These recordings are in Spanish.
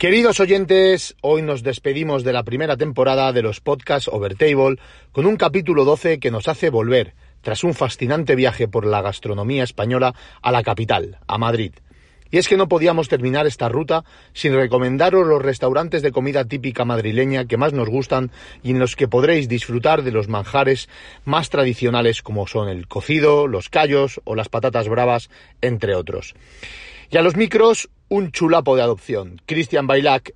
Queridos oyentes, hoy nos despedimos de la primera temporada de los podcasts Overtable con un capítulo 12 que nos hace volver, tras un fascinante viaje por la gastronomía española, a la capital, a Madrid. Y es que no podíamos terminar esta ruta sin recomendaros los restaurantes de comida típica madrileña que más nos gustan y en los que podréis disfrutar de los manjares más tradicionales como son el cocido, los callos o las patatas bravas, entre otros. Y a los micros, un chulapo de adopción, Cristian Bailac,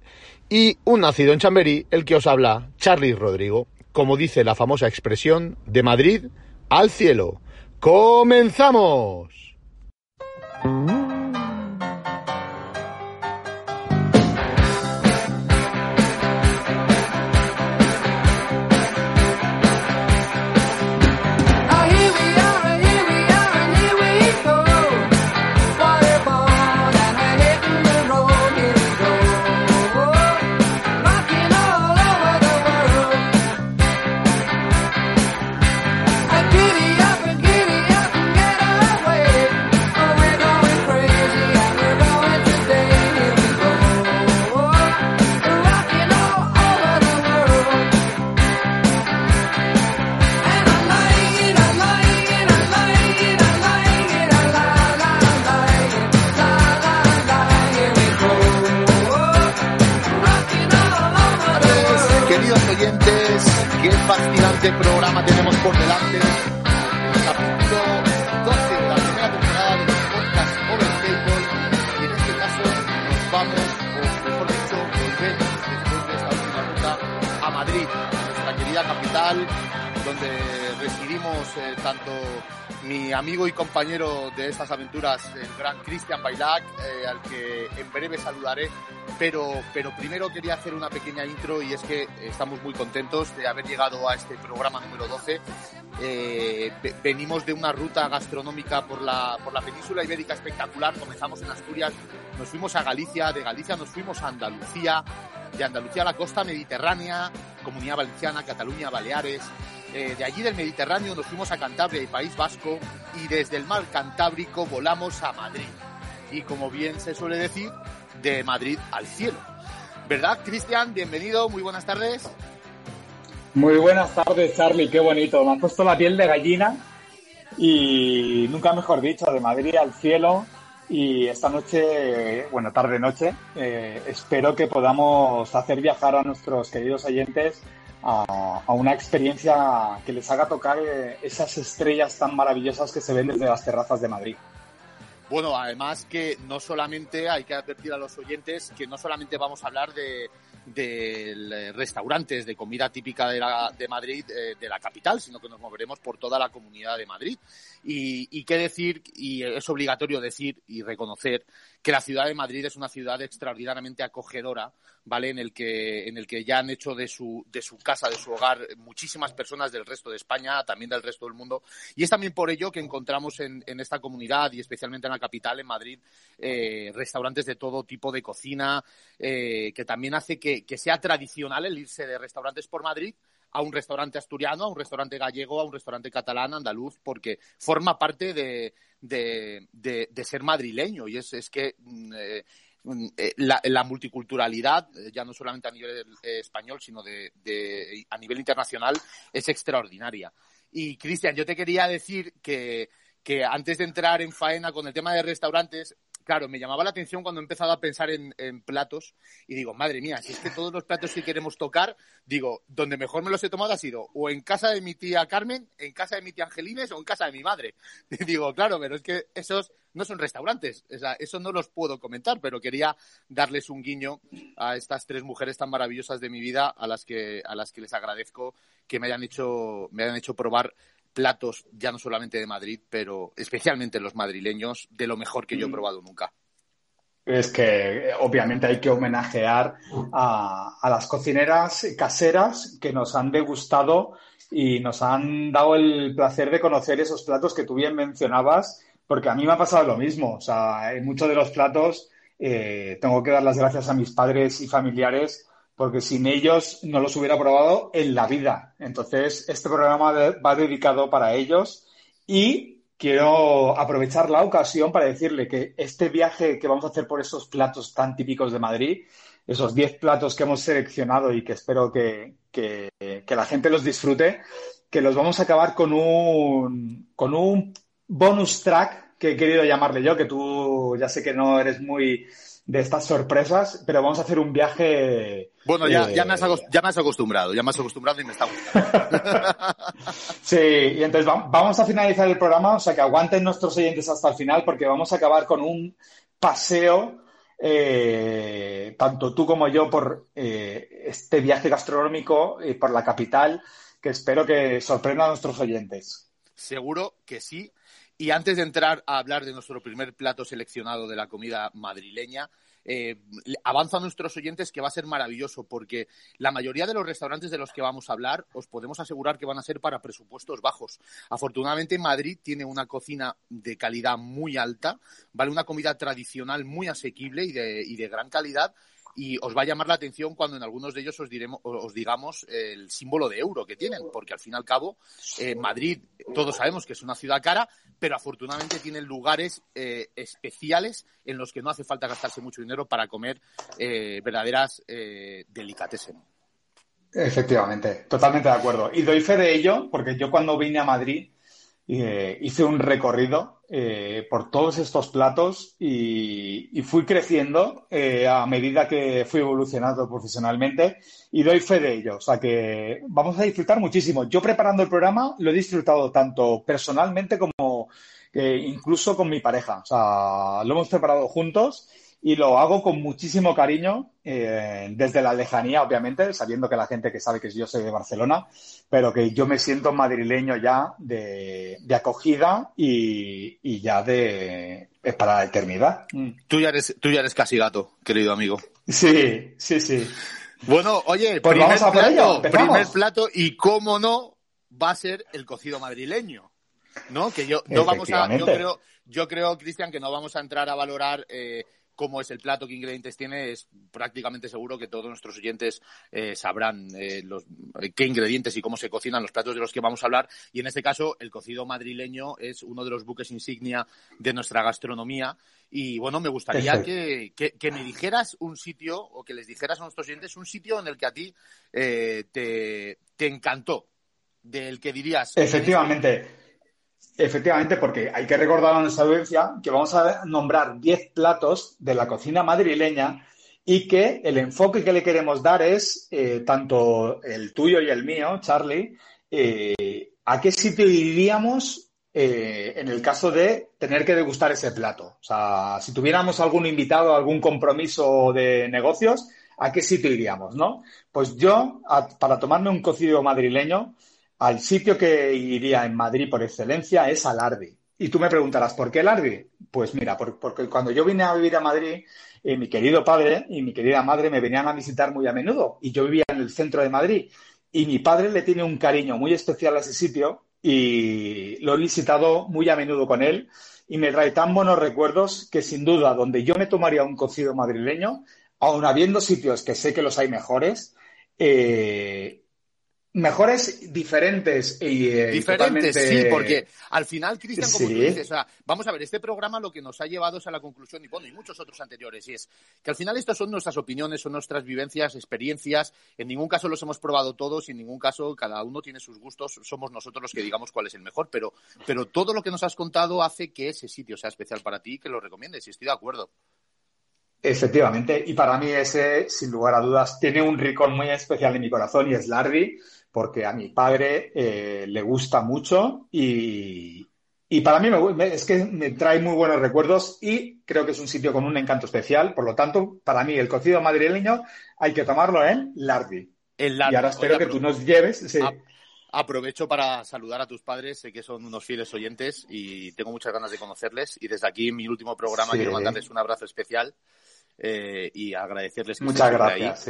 y un nacido en Chamberí, el que os habla, Charlie Rodrigo, como dice la famosa expresión, de Madrid al cielo. ¡Comenzamos! Fascinante programa tenemos por delante. Capítulo 12 de la primera temporada de los podcasts Overtable. Y en este caso nos vamos, o mejor dicho, volvemos después de esta última ruta a Madrid, nuestra querida capital, donde residimos eh, tanto mi amigo y compañero de estas aventuras, el gran Cristian Bailac, eh, al que en breve saludaré. Pero, pero primero quería hacer una pequeña intro y es que estamos muy contentos de haber llegado a este programa número 12. Eh, ve- venimos de una ruta gastronómica por la, por la península ibérica espectacular. Comenzamos en Asturias, nos fuimos a Galicia, de Galicia nos fuimos a Andalucía, de Andalucía a la costa mediterránea, Comunidad Valenciana, Cataluña, Baleares. Eh, de allí del Mediterráneo nos fuimos a Cantabria y País Vasco y desde el mar Cantábrico volamos a Madrid. Y como bien se suele decir, de Madrid al cielo. ¿Verdad, Cristian? Bienvenido, muy buenas tardes. Muy buenas tardes, Charlie, qué bonito. Me has puesto la piel de gallina y nunca mejor dicho, de Madrid al cielo. Y esta noche, bueno, tarde-noche, eh, espero que podamos hacer viajar a nuestros queridos oyentes a, a una experiencia que les haga tocar eh, esas estrellas tan maravillosas que se ven desde las terrazas de Madrid. Bueno, además que no solamente hay que advertir a los oyentes que no solamente vamos a hablar de, de eh, restaurantes de comida típica de, Madrid, eh, de la capital, sino que nos moveremos por toda la comunidad de Madrid. Y, y qué decir, y es obligatorio decir y reconocer que la ciudad de Madrid es una ciudad extraordinariamente acogedora, ¿vale? En el que, en el que ya han hecho de su, de su casa, de su hogar, muchísimas personas del resto de España, también del resto del mundo. Y es también por ello que encontramos en, en esta comunidad y especialmente en la capital, en Madrid, eh, restaurantes de todo tipo de cocina, eh, que también hace que, que sea tradicional el irse de restaurantes por Madrid a un restaurante asturiano, a un restaurante gallego, a un restaurante catalán, andaluz, porque forma parte de, ser madrileño. Y es, que mm, eh, mm, eh, la, multiculturalidad, eh, ya no solamente a nivel español, sino de, a nivel internacional, es extraordinaria. Y Cristian, yo te quería decir que antes de entrar en faena con el tema de restaurantes, claro, me llamaba la atención cuando he empezado a pensar en, platos y digo, madre mía, si es que todos los platos que queremos tocar, digo, donde mejor me los he tomado ha sido o en casa de mi tía Carmen, en casa de mi tía Angelines o en casa de mi madre. Y digo, claro, pero es que esos no son restaurantes, o sea, eso no los puedo comentar, pero quería darles un guiño a estas tres mujeres tan maravillosas de mi vida a las que, a las que les agradezco que me hayan hecho, me hayan hecho probar platos ya no solamente de Madrid, pero especialmente los madrileños, de lo mejor que yo he probado nunca. es que obviamente hay que homenajear a, a, las cocineras caseras que nos han degustado y nos han dado el placer de conocer esos platos que tú bien mencionabas, porque a mí me ha pasado lo mismo. O sea, en muchos de los platos eh, tengo que dar las gracias a mis padres y familiares porque sin ellos no los hubiera probado en la vida. Entonces, este programa va dedicado para ellos y quiero aprovechar la ocasión para decirle que este viaje que vamos a hacer por esos platos tan típicos de Madrid, esos 10 platos que hemos seleccionado y que espero que, que, la gente los disfrute, que los vamos a acabar con un, con un bonus track que he querido llamarle yo, que tú ya sé que no eres muy de estas sorpresas, pero vamos a hacer un viaje. Bueno, ya, ya, me has ya me has acostumbrado, ya me has acostumbrado y me está gustando. sí, y entonces vamos a finalizar el programa, o sea que aguanten nuestros oyentes hasta el final, porque vamos a acabar con un paseo, eh, tanto tú como yo, por eh, este viaje gastronómico y por la capital, que espero que sorprenda a nuestros oyentes. Seguro que sí. Y antes de entrar a hablar de nuestro primer plato seleccionado de la comida madrileña, eh, avanza a nuestros oyentes que va a ser maravilloso porque la mayoría de los restaurantes de los que vamos a hablar os podemos asegurar que van a ser para presupuestos bajos. Afortunadamente Madrid tiene una cocina de calidad muy alta, vale una comida tradicional muy asequible y de, y de gran calidad y os va a llamar la atención cuando en algunos de ellos os, diremos, os digamos el símbolo de euro que tienen, porque al fin y al cabo eh, Madrid, todos sabemos que es una ciudad cara, pero afortunadamente tienen lugares eh, especiales en los que no hace falta gastarse mucho dinero para comer eh, verdaderas delicatessen. Efectivamente, totalmente de acuerdo. Y doy fe de ello, porque yo cuando vine a Madrid eh, hice un recorrido eh, por todos estos platos y, y fui creciendo eh, a medida que fui evolucionando profesionalmente y doy fe de ello. O sea que vamos a disfrutar muchísimo. Yo preparando el programa lo he disfrutado tanto personalmente como incluso con mi pareja. O sea, lo hemos preparado juntos y lo hago con muchísimo cariño, eh, desde la lejanía, obviamente, sabiendo que la gente que sabe que yo soy de Barcelona, pero que yo me siento madrileño ya de, de acogida y, y, ya de para la eternidad. Mm. Tú ya eres, tú ya eres casi gato, querido amigo. Sí, sí, sí. Bueno, oye, pues primer, plato, primer plato y cómo no va a ser el cocido madrileño. ¿No? Que yo no vamos a, yo creo, yo creo, Cristian, que no vamos a entrar a valorar eh, cómo es el plato, qué ingredientes tiene, es prácticamente seguro que todos nuestros oyentes eh, sabrán eh, los, eh, qué ingredientes y cómo se cocinan los platos de los que vamos a hablar. Y en este caso, el cocido madrileño es uno de los buques insignia de nuestra gastronomía. Y bueno, me gustaría que, que, me dijeras un sitio o que les dijeras a nuestros oyentes un sitio en el que a ti te, te encantó, del que dirías. Efectivamente. Efectivamente, porque hay que recordar a nuestra audiencia que vamos a nombrar 10 platos de la cocina madrileña y que el enfoque que le queremos dar es, eh, tanto el tuyo y el mío, Charlie, eh, a qué sitio iríamos eh, en el caso de tener que degustar ese plato. O sea, si tuviéramos algún invitado, algún compromiso de negocios, ¿a qué sitio iríamos, no? Pues yo, para tomarme un cocido madrileño, al sitio que iría en Madrid por excelencia es al Ardi. Y tú me preguntarás, ¿por qué el Ardi? Pues mira, porque cuando yo vine a vivir a Madrid, eh, mi querido padre y mi querida madre me venían a visitar muy a menudo y yo vivía en el centro de Madrid. Y mi padre le tiene un cariño muy especial a ese sitio y lo he visitado muy a menudo con él y me trae tan buenos recuerdos que sin duda donde yo me tomaría un cocido madrileño, aun habiendo sitios que sé que los hay mejores, eh, mejores diferentes y eh, diferentes sí porque al final Cristian como tú dices o sea, vamos a ver este programa lo que nos ha llevado es a la conclusión y bueno y muchos otros anteriores y es que al final estas son nuestras opiniones son nuestras vivencias experiencias en ningún caso los hemos probado todos y en ningún caso cada uno tiene sus gustos somos nosotros los que digamos cuál es el mejor pero pero todo lo que nos has contado hace que ese sitio sea especial para ti y que lo recomiendes y estoy de acuerdo. Efectivamente, y para mí ese, sin lugar a dudas, tiene un rincón muy especial en mi corazón y es Larry, porque a mi padre eh, le gusta mucho y, y para mí me, es que me trae muy buenos recuerdos y creo que es un sitio con un encanto especial. Por lo tanto, para mí el cocido madrileño hay que tomarlo en Lardi. Y ahora espero que tú nos lleves. Sí. Aprovecho para saludar a tus padres, sé que son unos fieles oyentes y tengo muchas ganas de conocerles. Y desde aquí, en mi último programa, quiero mandarles un abrazo especial eh, y agradecerles que Muchas gracias.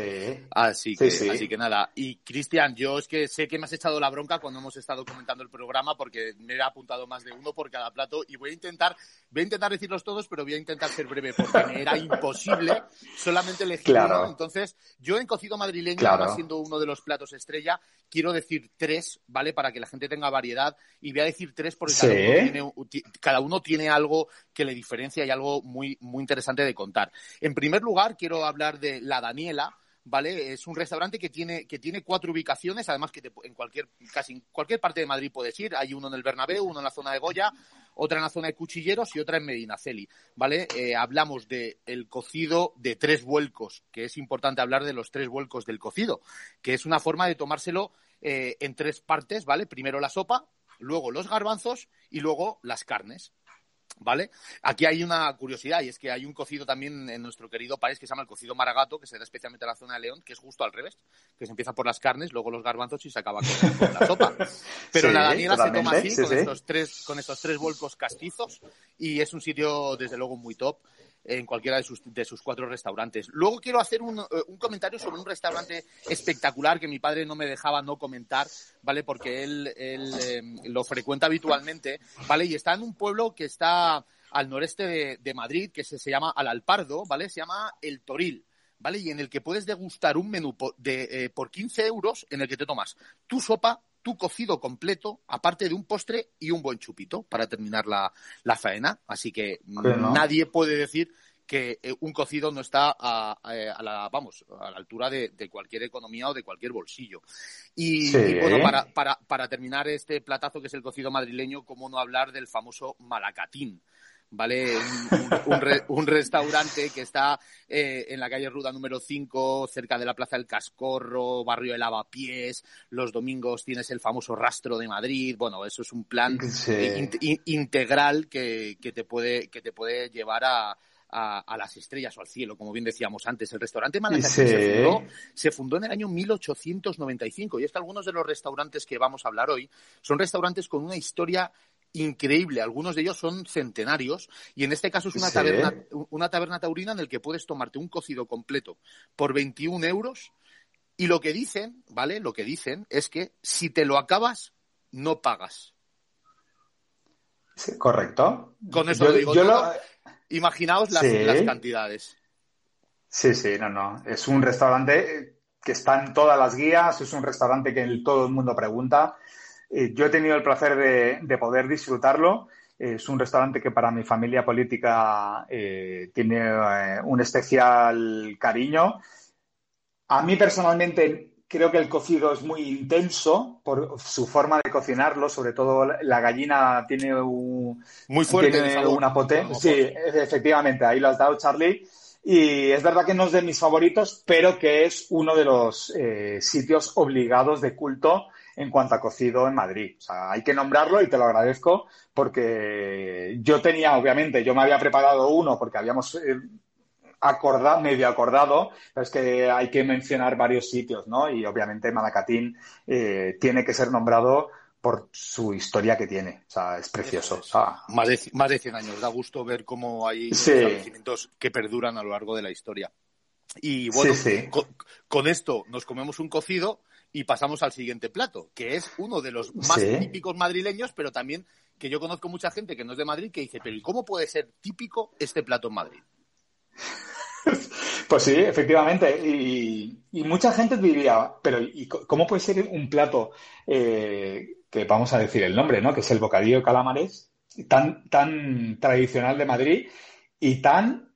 Así, que, así que nada. Y Cristian, yo es que sé que me has echado la bronca cuando hemos estado comentando el programa porque me he apuntado más de uno por cada plato y voy a intentar, voy a intentar decirlos todos, pero voy a intentar ser breve porque me era imposible solamente elegir uno. Entonces, yo en cocido madrileño, claro. siendo uno de los platos estrella, quiero decir tres, ¿vale? Para que la gente tenga variedad y voy a decir tres porque cada, uno tiene, cada uno tiene algo que le diferencia y algo muy, muy interesante de contar. En primer lugar, quiero hablar de La Daniela, ¿vale? Es un restaurante que tiene, que tiene cuatro ubicaciones, además que en cualquier, casi en cualquier parte de Madrid puedes ir. Hay uno en el Bernabéu, uno en la zona de Goya, otra en la zona de Cuchilleros y otra en Medinaceli, ¿vale? Eh, hablamos de el cocido de tres vuelcos, que es importante hablar de los tres vuelcos del cocido, que es una forma de tomárselo eh, en tres partes, ¿vale? Primero la sopa, luego los garbanzos y luego las carnes. ¿Vale? Aquí hay una curiosidad y es que hay un cocido también en nuestro querido país que se llama el cocido maragato, que se da especialmente en la zona de León, que es justo al revés, que se empieza por las carnes, luego los garbanzos y se acaba con, la sopa. Pero la Daniela se toma así, con, Estos tres, con estos tres volcos castizos y es un sitio desde luego muy top en cualquiera de sus, de sus cuatro restaurantes. Luego quiero hacer un, eh, un, comentario sobre un restaurante espectacular que mi padre no me dejaba no comentar, ¿vale? Porque él, él em, lo frecuenta habitualmente, ¿vale? Y está en un pueblo que está al noreste de, de Madrid, que se, se, llama Alalpardo, ¿vale? Se llama El Toril. ¿Vale? Y en el que puedes degustar un menú por, de, eh, por 15 euros en el que te tomas tu sopa, tu cocido completo, aparte de un postre y un buen chupito para terminar la, la faena. Así que nadie puede decir que eh, un cocido no está a, la, vamos, a la altura de, cualquier economía o de cualquier bolsillo. Y, bueno, para, para, para terminar este platazo que es el cocido madrileño, cómo no hablar del famoso malacatín. ¿Vale? Un, restaurante que está eh, en la calle Ruda número 5, cerca de la Plaza del Cascorro, barrio de Lavapiés. Los domingos tienes el famoso Rastro de Madrid. Bueno, eso es un plan eh, integral que, que, te puede, que te puede llevar a, a, las estrellas o al cielo, como bien decíamos antes. El restaurante Malacatín se, fundó, se fundó en el año 1895 y es que algunos de los restaurantes que vamos a hablar hoy son restaurantes con una historia increíble. Algunos de ellos son centenarios y en este caso es una, taberna, una taberna taurina en el que puedes tomarte un cocido completo por 21 euros y lo que dicen, ¿vale? Lo que dicen es que si te lo acabas, no pagas. correcto. Con eso lo digo todo. Imaginaos las, las cantidades. Sí, sí, no, no. Es un restaurante que está en todas las guías, es un restaurante que todo el mundo pregunta eh, yo he tenido el placer de, poder disfrutarlo. Es un restaurante que para mi familia política eh, tiene eh, un especial cariño. A mí personalmente creo que el cocido es muy intenso por su forma de cocinarlo, sobre todo la gallina tiene un, muy fuerte una potencia. Sí, efectivamente, ahí lo has dado, Charlie. Y es verdad que no es de mis favoritos, pero que es uno de los sitios obligados de culto en cuanto a cocido en Madrid. O sea, hay que nombrarlo y te lo agradezco porque yo tenía, obviamente, yo me había preparado uno porque habíamos eh, acordado, medio acordado, pero es que hay que mencionar varios sitios, ¿no? Y obviamente Malacatín eh, tiene que ser nombrado por su historia que tiene. O sea, es precioso. más, de, más de 100 años. Da gusto ver cómo hay establecimientos que perduran a lo largo de la historia. Y bueno, con, esto nos comemos un cocido y pasamos al siguiente plato, que es uno de los más típicos madrileños, pero también que yo conozco mucha gente que no es de Madrid que dice, pero ¿y cómo puede ser típico este plato en Madrid? Pues sí, efectivamente. Y, mucha gente diría, pero ¿y cómo puede ser un plato eh, que vamos a decir el nombre, ¿no? Que es el bocadillo de calamares, tan, tan tradicional de Madrid y tan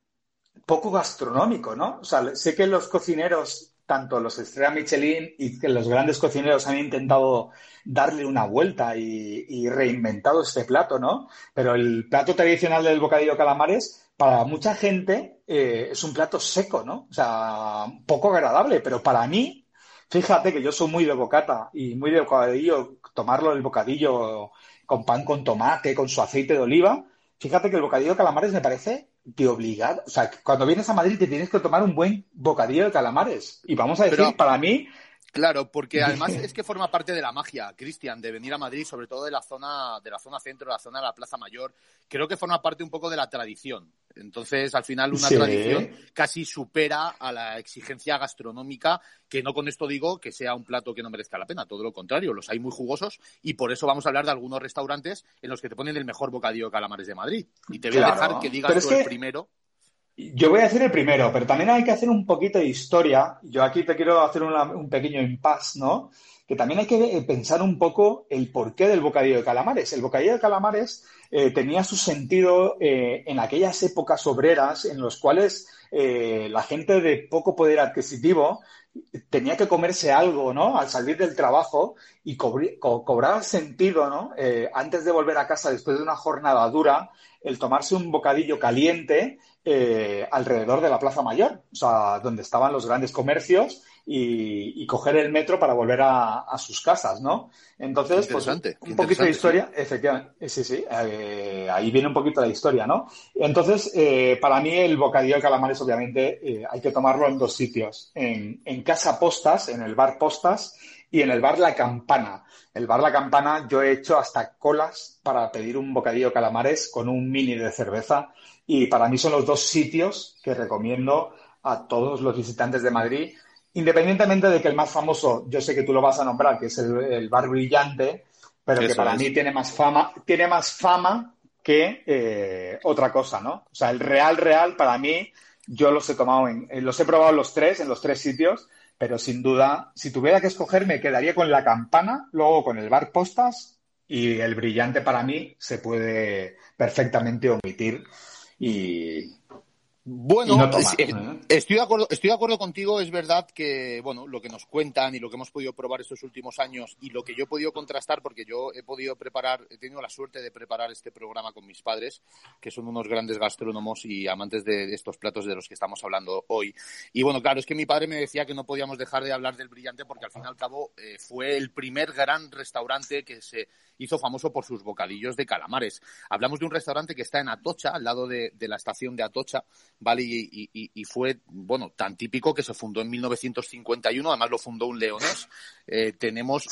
poco gastronómico, ¿no? O sea, sé que los cocineros tanto los Estrella Michelin y que los grandes cocineros han intentado darle una vuelta y, reinventado este plato, ¿no? Pero el plato tradicional del bocadillo calamares, para mucha gente, eh, es un plato seco, ¿no? O sea, poco agradable, pero para mí, fíjate que yo soy muy de bocata y muy de bocadillo, tomarlo el bocadillo con pan con tomate, con su aceite de oliva, fíjate que el bocadillo calamares me parece de obligado. O sea, cuando vienes a Madrid te tienes que tomar un buen bocadillo de calamares. Y vamos a decir, para mí, Claro, porque además es que forma parte de la magia, Cristian, de venir a Madrid, sobre todo de la zona, de la zona centro, de la zona de la Plaza Mayor. Creo que forma parte un poco de la tradición. Entonces, al final, una tradición casi supera a la exigencia gastronómica, que no con esto digo que sea un plato que no merezca la pena, todo lo contrario, los hay muy jugosos y por eso vamos a hablar de algunos restaurantes en los que te ponen el mejor bocadillo de calamares de Madrid. Y te voy a dejar que digas tú el primero. Yo voy a decir el primero, pero también hay que hacer un poquito de historia. Yo aquí te quiero hacer un pequeño impasse, ¿no? Que también hay que pensar un poco el porqué del bocadillo de calamares. El bocadillo de calamares eh, tenía su sentido eh, en aquellas épocas obreras en las cuales eh, la gente de poco poder adquisitivo tenía que comerse algo, ¿no? Al salir del trabajo y cobraba sentido, ¿no? antes de volver a casa después de una jornada dura, el tomarse un bocadillo caliente eh, alrededor de la Plaza Mayor, o sea, donde estaban los grandes comercios y, coger el metro para volver a, sus casas, ¿no? Entonces, pues un poquito de historia, efectivamente, sí, sí, eh, ahí viene un poquito la historia, ¿no? Entonces, eh, para mí el bocadillo de calamares, obviamente, hay que tomarlo en dos sitios, en, en Casa Postas, en el bar Postas, y en el bar La Campana. El bar La Campana yo he hecho hasta colas para pedir un bocadillo calamares con un mini de cerveza y para mí son los dos sitios que recomiendo a todos los visitantes de Madrid, independientemente de que el más famoso, yo sé que tú lo vas a nombrar, que es el, bar brillante, pero que para mí tiene más fama, tiene más fama que eh, otra cosa, ¿no? O sea, el real real para mí, yo los he tomado en, eh, los he probado los tres, en los tres sitios, pero sin duda, si tuviera que escoger, me quedaría con la campana, luego con el bar postas y el brillante para mí se puede perfectamente omitir. Y, bueno, estoy de acuerdo, estoy de acuerdo contigo. Es verdad que, bueno, lo que nos cuentan y lo que hemos podido probar estos últimos años y lo que yo he podido contrastar, porque yo he podido preparar, he tenido la suerte de preparar este programa con mis padres, que son unos grandes gastrónomos y amantes de estos platos de los que estamos hablando hoy. Y bueno, claro, es que mi padre me decía que no podíamos dejar de hablar del brillante porque al fin y al cabo eh, fue el primer gran restaurante que se hizo famoso por sus bocadillos de calamares. Hablamos de un restaurante que está en Atocha, al lado de, la estación de Atocha, ¿vale? Y, fue, bueno, tan típico que se fundó en 1951, además lo fundó un leonés. Eh, tenemos,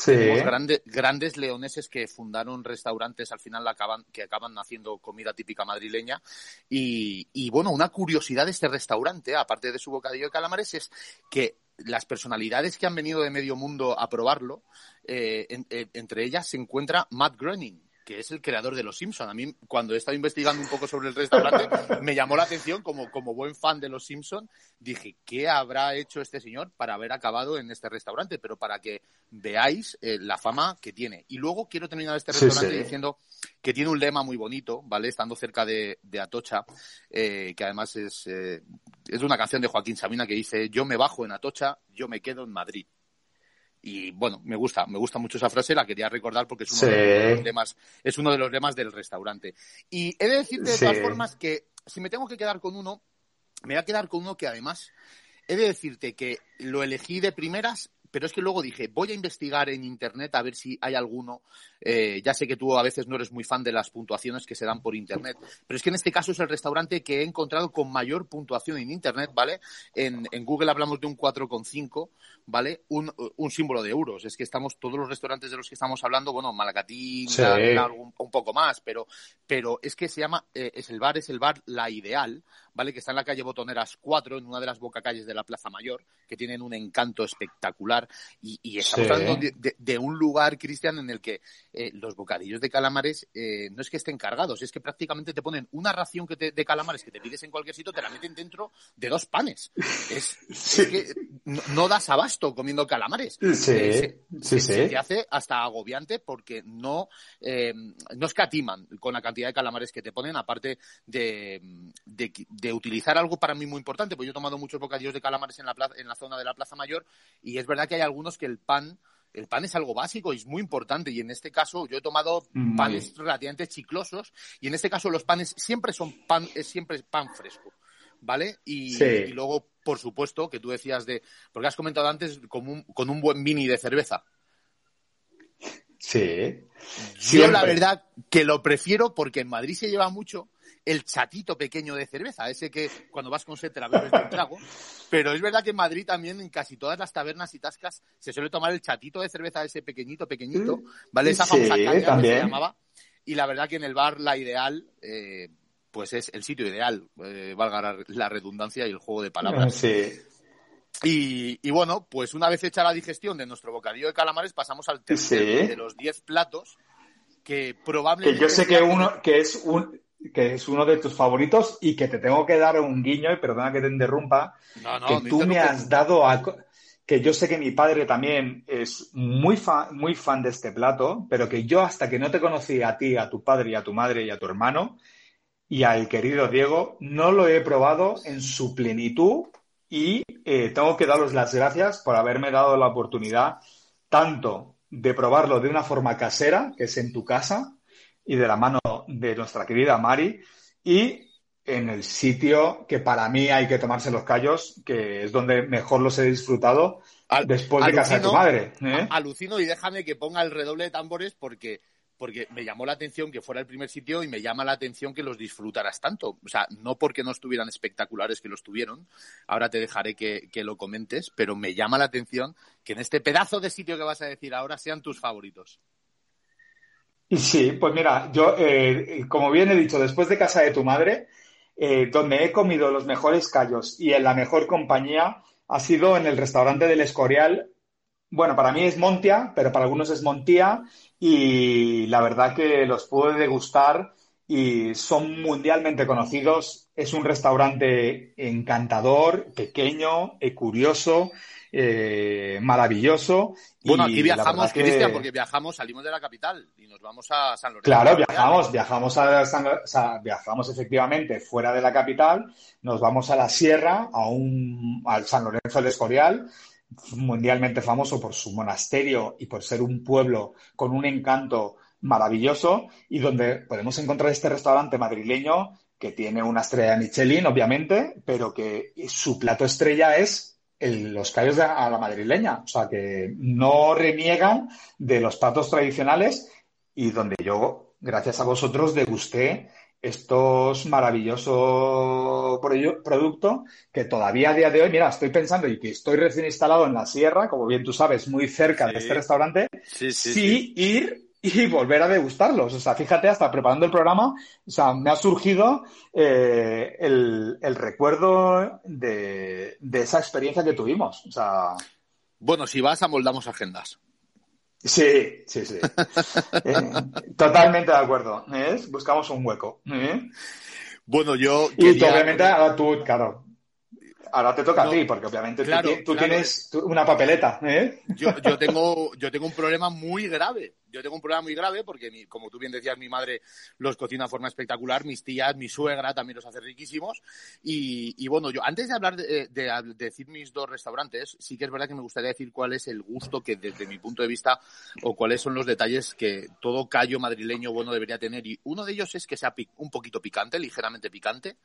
grandes leoneses que fundaron restaurantes al final acaban, que acaban haciendo comida típica madrileña. Y, bueno, una curiosidad de este restaurante, aparte de su bocadillo de calamares, es que las personalidades que han venido de medio mundo a probarlo, eh, entre ellas se encuentra Matt Groening, que es el creador de Los Simpson. A mí, cuando he estado investigando un poco sobre el restaurante, me llamó la atención como, como buen fan de Los Simpson. Dije, ¿qué habrá hecho este señor para haber acabado en este restaurante? Pero para que veáis eh, la fama que tiene. Y luego quiero terminar este restaurante diciendo que tiene un lema muy bonito, ¿vale? Estando cerca de, Atocha, eh, que además es, eh, es una canción de Joaquín Sabina que dice, yo me bajo en Atocha, yo me quedo en Madrid. Y bueno, me gusta, me gusta mucho esa frase, la quería recordar porque es uno, de, los lemas, es uno de los lemas del restaurante. Y he de decirte de todas formas que si me tengo que quedar con uno, me voy a quedar con uno que además he de decirte que lo elegí de primeras pero es que luego dije, voy a investigar en Internet a ver si hay alguno. Eh, ya sé que tú a veces no eres muy fan de las puntuaciones que se dan por Internet, pero es que en este caso es el restaurante que he encontrado con mayor puntuación en Internet, ¿vale? En, Google hablamos de un 4,5, ¿vale? Un, un, símbolo de euros. Es que estamos, todos los restaurantes de los que estamos hablando, bueno, Malacatín, un, poco más, pero, pero es que se llama, eh, es el bar, es el bar La Ideal, ¿vale? Que está en la calle Botoneras 4, en una de las bocacalles de la Plaza Mayor, que tienen un encanto espectacular. Y, estamos hablando de, un lugar, Cristian, en el que eh, los bocadillos de calamares eh, no es que estén cargados, es que prácticamente te ponen una ración que de calamares que te pides en cualquier sitio, te la meten dentro de dos panes. Es, que no, das abasto comiendo calamares. Sí, eh, sí, se, hace hasta agobiante porque no, no escatiman con la cantidad de calamares que te ponen, aparte de, de de utilizar algo para mí muy importante, pues yo he tomado muchos bocadillos de calamares en la, en la zona de la Plaza Mayor y es verdad que hay algunos que el pan el pan es algo básico y es muy importante. Y en este caso, yo he tomado mm. panes relativamente chiclosos. Y en este caso, los panes siempre son pan, es siempre pan fresco. ¿Vale? Y, luego, por supuesto, que tú decías de. Porque has comentado antes con un, con un buen mini de cerveza. Sí. Yo, la verdad, que lo prefiero porque en Madrid se lleva mucho el chatito pequeño de cerveza, ese que cuando vas con sed te la bebes de un trago. Pero es verdad que en Madrid también, en casi todas las tabernas y tascas, se suele tomar el chatito de cerveza ese pequeñito, pequeñito, ¿vale? Esa famosa caña que se llamaba. Y la verdad que en el bar la ideal, eh, pues es el sitio ideal, eh, valga la redundancia y el juego de palabras. Sí. Y, bueno, pues una vez hecha la digestión de nuestro bocadillo de calamares, pasamos al tercer de los diez platos que probablemente... Que yo sé que uno, que es un, que es uno de tus favoritos y que te tengo que dar un guiño, y perdona que te interrumpa, que tú me has dado a... que yo sé que mi padre también es muy fan, muy fan de este plato, pero que yo hasta que no te conocí a ti, a tu padre y a tu madre y a tu hermano y al querido Diego, no lo he probado en su plenitud y eh, tengo que daros las gracias por haberme dado la oportunidad tanto de probarlo de una forma casera, que es en tu casa, y de la mano de nuestra querida Mari, y en el sitio que para mí hay que tomarse los callos, que es donde mejor los he disfrutado después de casa de tu madre. ¿eh? Alucino y déjame que ponga el redoble de tambores porque porque me llamó la atención que fuera el primer sitio y me llama la atención que los disfrutaras tanto. O sea, no porque no estuvieran espectaculares que los tuvieron, ahora te dejaré que, lo comentes, pero me llama la atención que en este pedazo de sitio que vas a decir ahora sean tus favoritos. Sí, pues mira, yo, eh, como bien he dicho, después de casa de tu madre, eh, donde he comido los mejores callos y en la mejor compañía, ha sido en el restaurante del Escorial. Bueno, para mí es Montia, pero para algunos es Montía y la verdad que los pude degustar y son mundialmente conocidos. Es un restaurante encantador, pequeño, curioso, eh, maravilloso. Bueno, aquí viajamos, Cristian, porque viajamos, salimos de la capital y nos vamos a San Lorenzo. Claro, viajamos, viajamos a viajamos efectivamente fuera de la capital, nos vamos a la sierra, a un, al San Lorenzo del Escorial, mundialmente famoso por su monasterio y por ser un pueblo con un encanto maravilloso y donde podemos encontrar este restaurante madrileño que tiene una estrella de Michelin, obviamente, pero que su plato estrella es los callos de, a la madrileña. O sea, que no reniegan de los platos tradicionales y donde yo, gracias a vosotros, degusté estos maravillosos productos que todavía a día de hoy, mira, estoy pensando y que estoy recién instalado en la sierra, como bien tú sabes, muy cerca de este restaurante, sí, ir y volver a degustarlos. O sea, fíjate, hasta preparando el programa, o sea, me ha surgido eh, el, recuerdo de, de, esa experiencia que tuvimos. O sea... Bueno, si vas, amoldamos agendas. Sí, sí, sí. Eh, totalmente de acuerdo. Buscamos un hueco. ¿eh? Bueno, yo. Y obviamente ahora tú, claro. Ahora te toca a ti, porque obviamente tú, tienes una papeleta. ¿eh? Yo, yo, tengo, yo tengo un problema muy grave yo tengo un problema muy grave porque, como tú bien decías, mi madre los cocina de forma espectacular, mis tías, mi suegra también los hace riquísimos. Y, bueno, yo antes de hablar de, decir mis dos restaurantes, sí que es verdad que me gustaría decir cuál es el gusto que desde mi punto de vista o cuáles son los detalles que todo callo madrileño bueno debería tener. Y uno de ellos es que sea un poquito picante, ligeramente picante,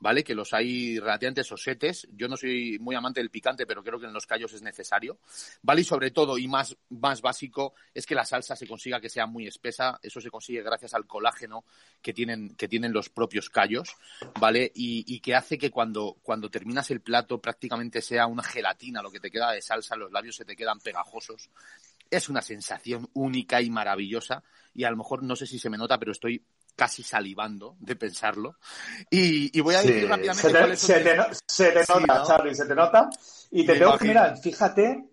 ¿vale? Que los hay relativamente sosetes. Yo no soy muy amante del picante, pero creo que en los callos es necesario, ¿vale? Y sobre todo, y más, más básico, es que la salsa se consiga que sea muy espesa. Eso se consigue gracias al colágeno que tienen, que tienen los propios callos, ¿vale? Y, que hace que cuando, cuando terminas el plato prácticamente sea una gelatina, lo que te queda de salsa, los labios se te quedan pegajosos. Es una sensación única y maravillosa. Y a lo mejor no sé si se me nota, pero estoy casi salivando de pensarlo. Y, voy a decir rápidamente se te, se te, nota, Charlie, se te nota. Y te tengo que mirar, fíjate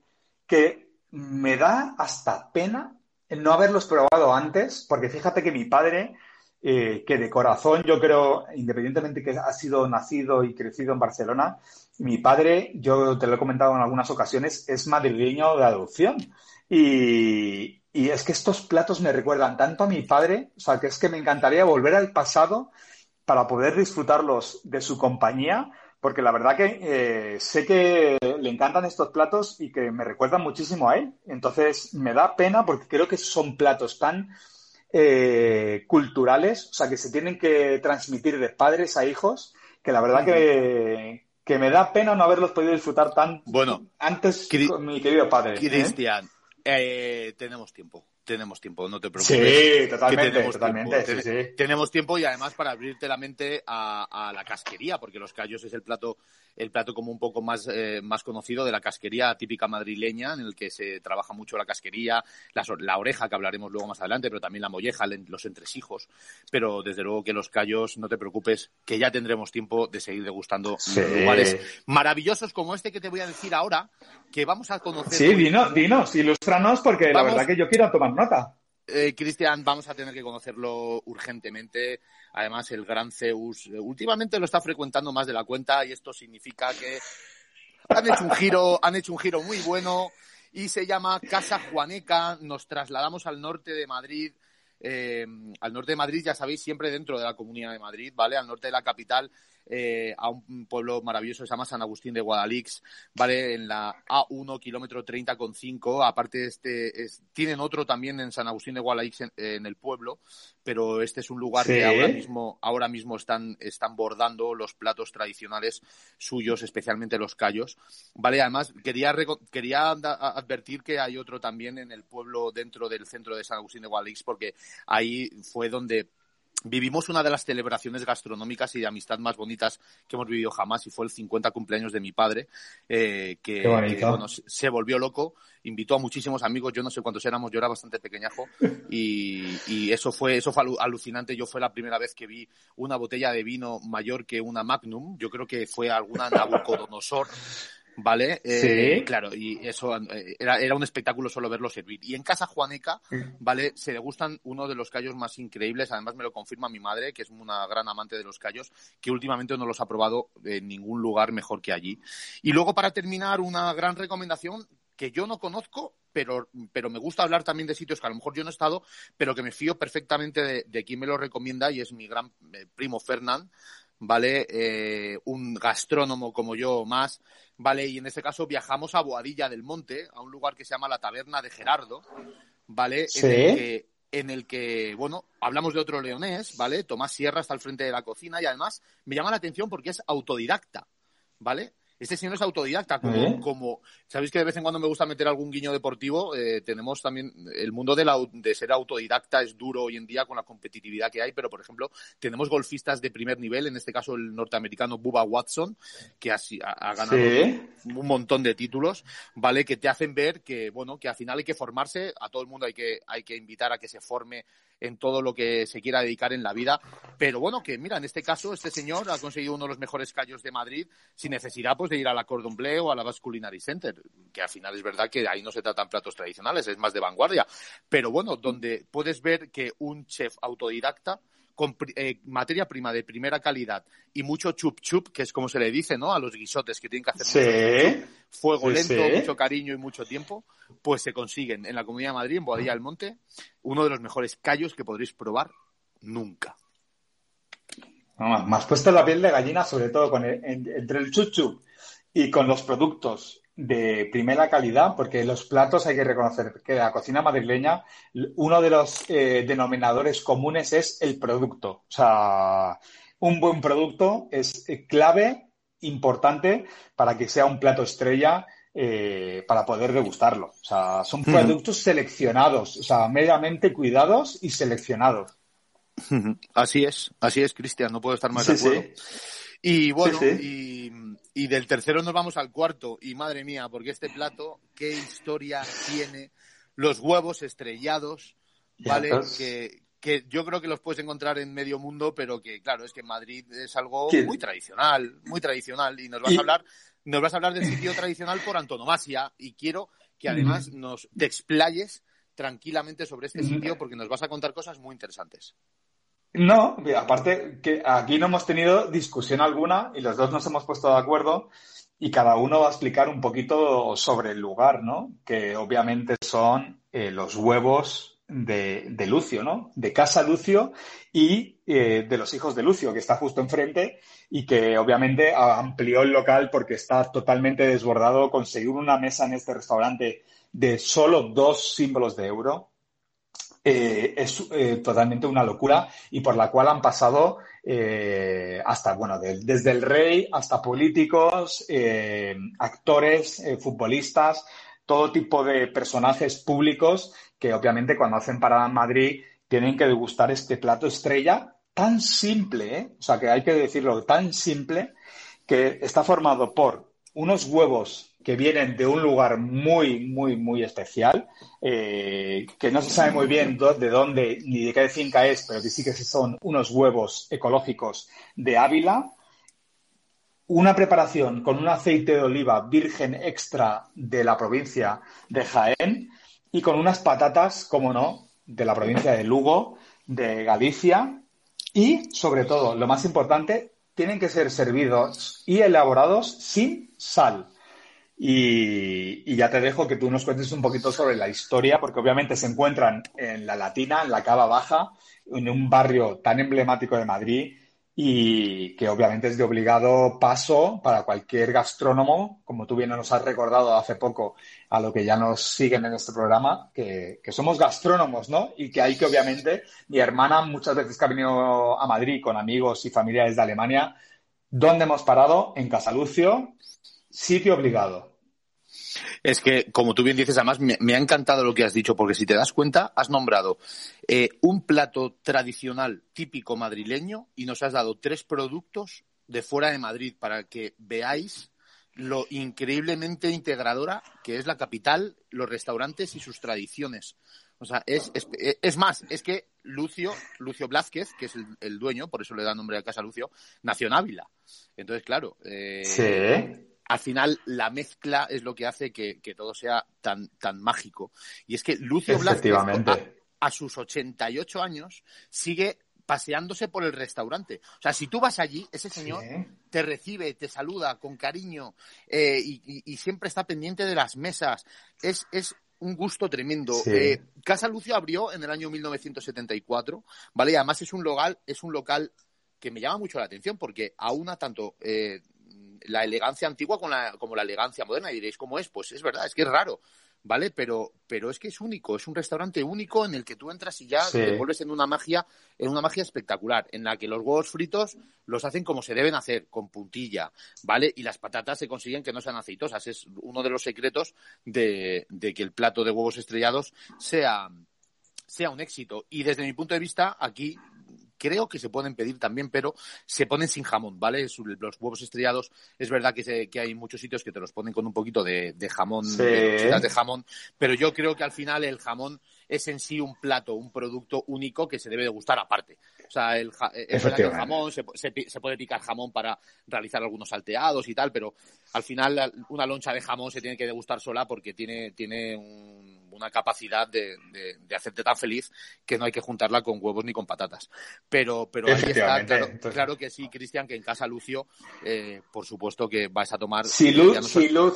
que me da hasta pena no haberlos probado antes, porque fíjate que mi padre, eh, que de corazón yo creo, independientemente que ha sido nacido y crecido en Barcelona, mi padre, yo te lo he comentado en algunas ocasiones, es madrileño de adopción. Y, y es que estos platos me recuerdan tanto a mi padre, o sea, que es que me encantaría volver al pasado para poder disfrutarlos de su compañía porque la verdad que eh, sé que le encantan estos platos y que me recuerdan muchísimo a él. Entonces me da pena porque creo que son platos tan eh, culturales, o sea, que se tienen que transmitir de padres a hijos, que la verdad que, que me da pena no haberlos podido disfrutar tan bueno, antes con mi querido padre. ¿eh? Cristian, tenemos tiempo tenemos tiempo, no te preocupes. Sí, totalmente, tenemos totalmente. Tiempo. Tenemos tiempo y además para abrirte la mente a, la casquería, porque los callos es el plato, el plato como un poco más, eh, más conocido de la casquería típica madrileña, en el que se trabaja mucho la casquería, la, oreja, que hablaremos luego más adelante, pero también la molleja, los entresijos. Pero desde luego que los callos, no te preocupes, que ya tendremos tiempo de seguir degustando lugares maravillosos como este que te voy a decir ahora, que vamos a conocer. Sí, dinos, dinos, ilústranos, porque la verdad que yo quiero tomar nota. Eh, Cristian, vamos a tener que conocerlo urgentemente. Además, el gran Zeus eh, últimamente lo está frecuentando más de la cuenta y esto significa que han hecho un giro, han hecho un giro muy bueno y se llama Casa Juaneca. Nos trasladamos al norte de Madrid. Eh, al norte de Madrid, ya sabéis, siempre dentro de la Comunidad de Madrid, ¿vale? Al norte de la capital eh, a un pueblo maravilloso que se llama San Agustín de Guadalix, ¿vale? En la A1, kilómetro 30,5. Aparte, este, es, tienen otro también en San Agustín de Guadalix en, el pueblo, pero este es un lugar que ahora mismo, ahora mismo están, están bordando los platos tradicionales suyos, especialmente los callos, ¿vale? Además, quería, quería advertir que hay otro también en el pueblo dentro del centro de San Agustín de Guadalix, porque ahí fue donde vivimos una de las celebraciones gastronómicas y de amistad más bonitas que hemos vivido jamás y fue el 50 cumpleaños de mi padre, eh, que, bueno, se volvió loco, invitó a muchísimos amigos, yo no sé cuántos éramos, yo era bastante pequeñajo y, y eso fue eso fue alucinante, yo fue la primera vez que vi una botella de vino mayor que una Magnum, yo creo que fue alguna Nabucodonosor ¿vale? Eh, claro, y eso eh, era, era, un espectáculo solo verlo servir. Y en Casa Juaneca, ¿vale? Se degustan uno de los callos más increíbles, además me lo confirma mi madre, que es una gran amante de los callos, que últimamente no los ha probado en ningún lugar mejor que allí. Y luego, para terminar, una gran recomendación que yo no conozco, pero, pero me gusta hablar también de sitios que a lo mejor yo no he estado, pero que me fío perfectamente de, de quien me lo recomienda y es mi gran eh, primo Fernán, ¿vale? Eh, un gastrónomo como yo más, ¿vale? Y en este caso viajamos a Boadilla del Monte, a un lugar que se llama la Taberna de Gerardo, ¿vale? En, el que, en el que, bueno, hablamos de otro leonés, ¿vale? Tomás Sierra está al frente de la cocina y además me llama la atención porque es autodidacta, ¿vale? Este señor es autodidacta, como, sabéis que de vez en cuando me gusta meter algún guiño deportivo, eh, tenemos también el mundo de, la, de ser autodidacta es duro hoy en día con la competitividad que hay, pero por ejemplo tenemos golfistas de primer nivel, en este caso el norteamericano Bubba Watson, que ha, ha, ganado un montón de títulos, ¿vale? Que te hacen ver que, bueno, que al final hay que formarse, a todo el mundo hay que, hay que invitar a que se forme en todo lo que se quiera dedicar en la vida. Pero bueno, que mira, en este caso este señor ha conseguido uno de los mejores callos de Madrid sin necesidad pues de ir a la Cordon o a la Basque Culinary Center, que al final es verdad que ahí no se tratan platos tradicionales, es más de vanguardia. Pero bueno, donde puedes ver que un chef autodidacta con eh, materia prima de primera calidad y mucho chup chup, que es como se le dice, ¿no? A los guisotes que tienen que hacer fuego lento, mucho cariño y mucho tiempo, pues se consiguen en la Comunidad de Madrid, en Boadilla del Monte, uno de los mejores callos que podréis probar nunca. me has puesto la piel de gallina, sobre todo con entre el chup chup y con los productos de primera calidad, porque los platos hay que reconocer que la cocina madrileña, uno de los eh, denominadores comunes es el producto. O sea, un buen producto es eh, clave, importante, para que sea un plato estrella eh, para poder degustarlo. O sea, son productos seleccionados, o sea, mediamente cuidados y seleccionados. Así es, así es, Cristian, no puedo estar más de acuerdo. Y bueno, Y, y, del tercero nos vamos al cuarto. Y madre mía, porque este plato, qué historia tiene. Los huevos estrellados, ¿vale? Que, que yo creo que los puedes encontrar en medio mundo, pero que claro, es que Madrid es algo muy tradicional, muy tradicional. Y nos vas a hablar, nos vas a hablar del sitio tradicional por antonomasia. Y quiero que además nos te explayes tranquilamente sobre este sitio porque nos vas a contar cosas muy interesantes. No, aparte que aquí no hemos tenido discusión alguna y los dos nos hemos puesto de acuerdo y cada uno va a explicar un poquito sobre el lugar, ¿no? Que obviamente son eh, los huevos de, Lucio, ¿no? De Casa Lucio y eh, de los hijos de Lucio, que está justo enfrente y que obviamente amplió el local porque está totalmente desbordado. Conseguir una mesa en este restaurante de solo dos símbolos de euro eh, es eh, totalmente una locura y por la cual han pasado eh, hasta, bueno, desde el rey hasta políticos, actores, futbolistas, todo tipo de personajes públicos que obviamente cuando hacen parada en Madrid tienen que degustar este plato estrella tan simple, o sea que hay que decirlo, tan simple, que está formado por unos huevos que vienen de un lugar muy, muy, muy especial, eh, que no se sabe muy bien de dónde ni de qué finca es, pero que sí que son unos huevos ecológicos de Ávila, una preparación con un aceite de oliva virgen extra de la provincia de Jaén y con unas patatas, como no, de la provincia de Lugo, de Galicia y, sobre todo, lo más importante, tienen que ser servidos y elaborados sin sal. Y, ya te dejo que tú nos cuentes un poquito sobre la historia, porque obviamente se encuentran en la Latina, en la Cava Baja, en un barrio tan emblemático de Madrid y que obviamente es de obligado paso para cualquier gastrónomo, como tú bien nos has recordado hace poco a lo que ya nos siguen en este programa, que, somos gastrónomos, ¿no? Y que hay que obviamente, mi hermana muchas veces que ha venido a Madrid con amigos y familiares de Alemania, ¿dónde hemos parado? En Casalucio, sitio obligado. Es que, como tú bien dices, además me, ha encantado lo que has dicho, porque si te das cuenta, has nombrado eh, un plato tradicional típico madrileño y nos has dado tres productos de fuera de Madrid para que veáis lo increíblemente integradora que es la capital, los restaurantes y sus tradiciones. O sea, es, es, más, es que Lucio, Lucio Blázquez, que es el, dueño, por eso le da nombre a Casa Lucio, nació en Ávila. Entonces, claro, eh, sí al final la mezcla es lo que hace que, todo sea tan, tan mágico. Y es que Lucio Blázquez, a, sus 88 años, sigue paseándose por el restaurante. O sea, si tú vas allí, ese señor te recibe, te saluda con cariño eh, y, siempre está pendiente de las mesas. Es, es un gusto tremendo. Eh, Casa Lucio abrió en el año 1974, ¿vale? Y además es un local, es un local que me llama mucho la atención porque aúna tanto eh, la elegancia antigua con la, como la elegancia moderna. Y diréis, ¿cómo es? Pues es verdad, es que es raro. ¿Vale? Pero, pero es que es único, es un restaurante único en el que tú entras y ya te vuelves en una magia, en una magia espectacular, en la que los huevos fritos los hacen como se deben hacer, con puntilla, ¿vale? Y las patatas se consiguen que no sean aceitosas. Es uno de los secretos de, de que el plato de huevos estrellados sea, sea un éxito. Y desde mi punto de vista, aquí creo que se pueden pedir también, pero se ponen sin jamón, ¿vale? Los huevos estrellados, es verdad que, que hay muchos sitios que te los ponen con un poquito de, jamón, de jamón, pero yo creo que al final el jamón es en sí un plato, un producto único que se debe de gustar aparte. O sea, el, el jamón, se, se, puede picar jamón para realizar algunos salteados y tal, pero al final una loncha de jamón se tiene que degustar sola porque tiene, tiene una capacidad de, de, hacerte tan feliz que no hay que juntarla con huevos ni con patatas. Pero, pero ahí está, claro, que sí, Cristian, que en casa Lucio, eh, por supuesto que vais a tomar... Si, Lucio...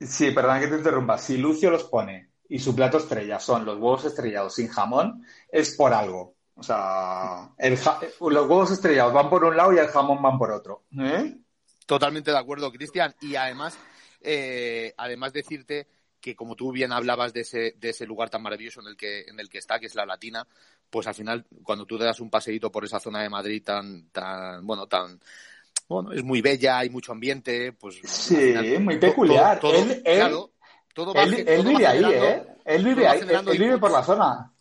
Sí, perdón que te interrumpa. Si Lucio los pone y su plato estrella son los huevos estrellados sin jamón, es por algo. O sea, los huevos estrellados van por un lado y el jamón van por otro. ¿eh? Totalmente de acuerdo, Cristian. Y además, eh, además decirte que como tú bien hablabas de ese, de ese lugar tan maravilloso en el que en el que está, que es la Latina, pues al final cuando tú te das un paseíto por esa zona de Madrid tan tan bueno tan bueno es muy bella, hay mucho ambiente, pues sí, muy peculiar. él, él, vive ahí, ¿eh? Él vive ahí, él, vive por la zona.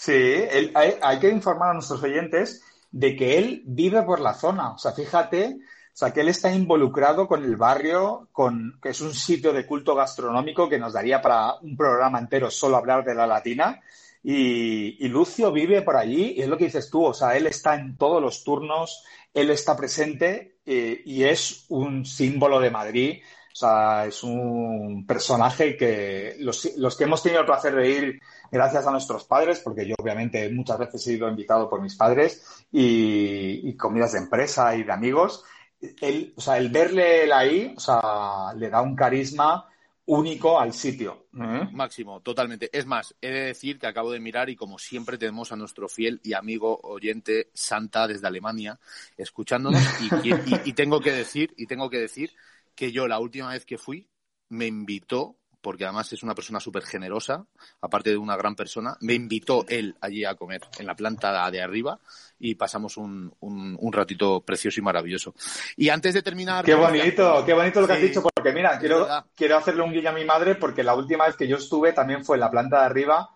Sí, hay, que informar a nuestros oyentes de que él vive por la zona. O sea, fíjate, o sea, que él está involucrado con el barrio, con que es un sitio de culto gastronómico que nos daría para un programa entero solo hablar de la latina. Y, Lucio vive por allí y es lo que dices tú, o sea, él está en todos los turnos, él está presente eh, y es un símbolo de Madrid sea, es un personaje que los, que hemos tenido el placer de ir gracias a nuestros padres, porque yo obviamente muchas veces he sido invitado por mis padres y, comidas de empresa y de amigos, el, o sea, el verle ahí, o sea, le da un carisma único al sitio. ¿eh? Máximo, totalmente. Es más, he de decir que acabo de mirar y como siempre tenemos a nuestro fiel y amigo oyente Santa desde Alemania escuchándonos y tengo que decir y tengo que decir que yo la última vez que fui me invitó porque además es una persona súper generosa, aparte de una gran persona. Me invitó él allí a comer en la planta de arriba y pasamos un, un, ratito precioso y maravilloso. Y antes de terminar... Qué bonito, qué bonito lo que has dicho, porque mira, quiero, quiero hacerle un guiño a mi madre porque la última vez que yo estuve también fue en la planta de arriba,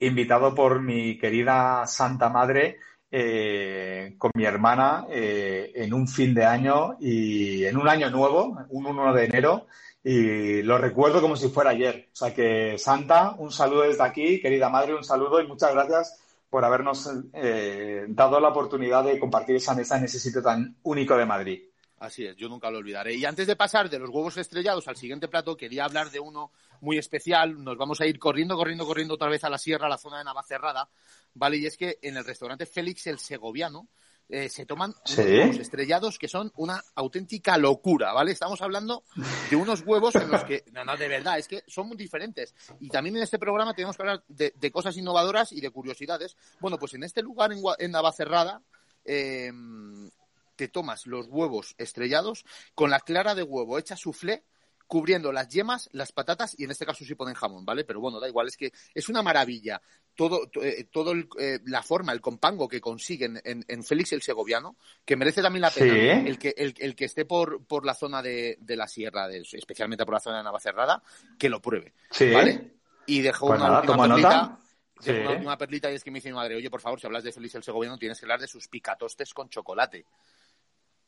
invitado por mi querida Santa Madre. Eh, con mi hermana eh, en un fin de año y en un año nuevo, un 1 de enero, y lo recuerdo como si fuera ayer. O sea que, Santa, un saludo desde aquí, querida madre, un saludo y muchas gracias por habernos eh, dado la oportunidad de compartir esa mesa en ese sitio tan único de Madrid. Así es, yo nunca lo olvidaré. Y antes de pasar de los huevos estrellados al siguiente plato, quería hablar de uno muy especial. Nos vamos a ir corriendo, corriendo, corriendo otra vez a la sierra, a la zona de Navacerrada, ¿vale? Y es que en el restaurante Félix el Segoviano, eh, se toman unos estrellados que son una auténtica locura, ¿vale? Estamos hablando de unos huevos en los que, no, no, de verdad, es que son muy diferentes. Y también en este programa tenemos que hablar de, cosas innovadoras y de curiosidades. Bueno, pues en este lugar, en, en Navacerrada, eh, te tomas los huevos estrellados con la clara de huevo hecha soufflé cubriendo las yemas, las patatas y en este caso sí ponen jamón, ¿vale? Pero bueno, da igual, es que es una maravilla todo, eh, todo eh, la forma, el compango que consiguen en, Félix el Segoviano, que merece también la pena el, que, el, que esté por, por la zona de, la sierra, especialmente por la zona de Navacerrada, que lo pruebe, ¿vale? Y dejo pues una última perlita. una última perlita y es que me dice mi madre, oye, por favor, si hablas de Félix el Segoviano, tienes que hablar de sus picatostes con chocolate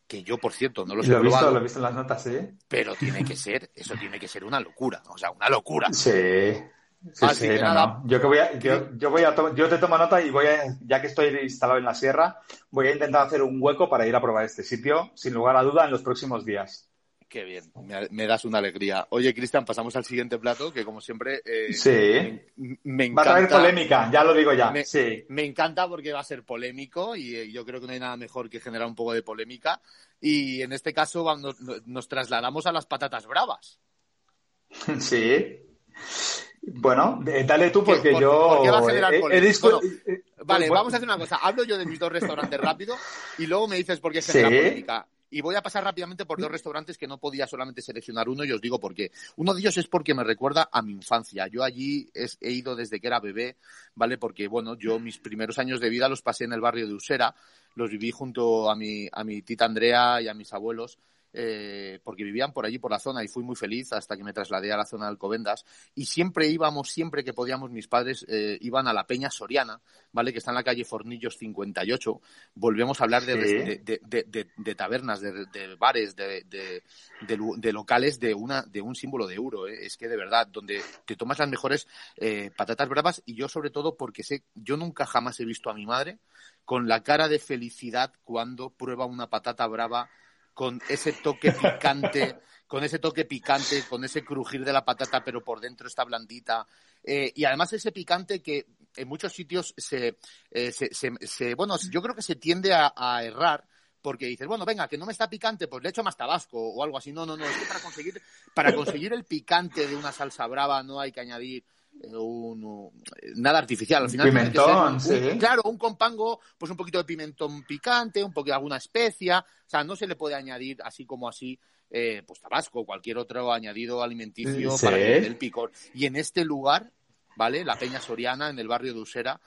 que yo, por cierto, no los lo he probado. Visto, lo he visto en las notas, sí. Pero tiene que ser, eso tiene que ser una locura, o sea, una locura. Sí. Sí, sí, Yo que voy a, yo, yo voy a yo te tomo nota y voy a, ya que estoy instalado en la sierra, voy a intentar hacer un hueco para ir a probar este sitio, sin lugar a duda, en los próximos días. Qué bien, me, das una alegría. Oye, Cristian, pasamos al siguiente plato, que como siempre... Eh, sí. Me, encanta. Va a traer polémica, ya lo digo ya. Me, sí. me encanta porque va a ser polémico y eh, yo creo que no hay nada mejor que generar un poco de polémica. Y en este caso nos, trasladamos a las patatas bravas. Sí. Bueno, dale tú porque yo... ¿por qué va a generar polémica? vale, vamos a hacer una cosa. Hablo yo de mis dos restaurantes rápido y luego me dices por qué genera polémica. Y voy a pasar rápidamente por dos restaurantes que no podía solamente seleccionar uno y os digo por qué. Uno de ellos es porque me recuerda a mi infancia. Yo allí he ido desde que era bebé, ¿vale? Porque, bueno, yo mis primeros años de vida los pasé en el barrio de Usera, los viví junto a mi, a mi tita Andrea y a mis abuelos eh, porque vivían por allí, por la zona, y fui muy feliz hasta que me trasladé a la zona de Alcobendas. Y siempre íbamos, siempre que podíamos, mis padres eh, iban a la Peña Soriana, ¿vale? Que está en la calle Fornillos 58. Volvemos a hablar de, de, tabernas, de, bares, de, locales de, una, de un símbolo de euro. ¿eh? Es que de verdad, donde te tomas las mejores patatas bravas y yo sobre todo porque sé, yo nunca jamás he visto a mi madre con la cara de felicidad cuando prueba una patata brava con ese toque picante, con ese toque picante, con ese crujir de la patata, pero por dentro está blandita. Eh, y además ese picante que en muchos sitios se, eh, bueno, yo creo que se tiende a, errar porque dices, bueno, venga, que no me está picante, pues le echo más tabasco o algo así. No, no, no, es que para conseguir, para conseguir el picante de una salsa brava no hay que añadir nada artificial. Al final, pimentón, claro, un compango, pues un poquito de pimentón picante, un poquito de alguna especia. O sea, no se le puede añadir así como así, eh, pues tabasco o cualquier otro añadido alimenticio para el picor. Y en este lugar, ¿vale? La Peña Soriana, en el barrio de Usera,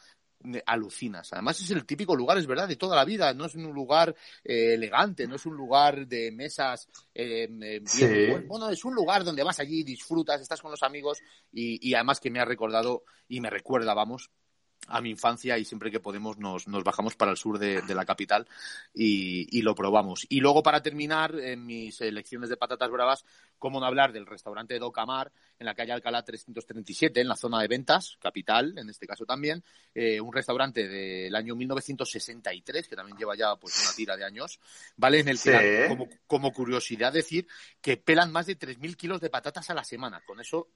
alucinas. Además es el típico lugar, es verdad, de toda la vida. No es un lugar eh, elegante, no es un lugar de mesas. Eh, eh, bueno, es un lugar donde vas allí, disfrutas, estás con los amigos y, y además que me ha recordado y me recuerda, vamos, a mi infancia y siempre que podemos nos, nos bajamos para el sur de, la capital y, y, lo probamos. Y luego para terminar, en mis elecciones de patatas bravas, cómo no hablar del restaurante Docamar en la calle Alcalá 337, en la zona de ventas, capital, en este caso también, eh, un restaurante del año 1963, que también lleva ya pues una tira de años, ¿vale? En el que, como, como, curiosidad, decir que pelan más de 3.000 kilos de patatas a la semana. Con eso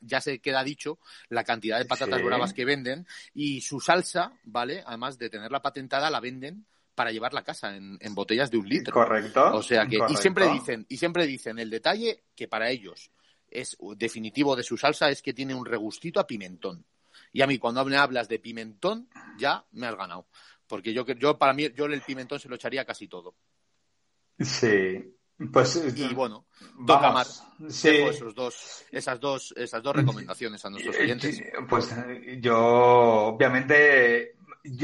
ya se queda dicho la cantidad de patatas bravas que venden y su salsa, ¿vale? Además de tenerla patentada, la venden para llevar a casa en, botellas de un litro. Correcto. O sea que, y siempre dicen, y siempre dicen el detalle que para ellos es definitivo de su salsa es que tiene un regustito a pimentón. Y a mí cuando me hablas de pimentón, ya me has ganado. Porque yo, yo para mí, yo el pimentón se lo echaría casi todo. Sí. Pues, y bueno, toca más. Sí. Esos dos, esas, dos, esas dos recomendaciones a nuestros oyentes. Pues yo, obviamente,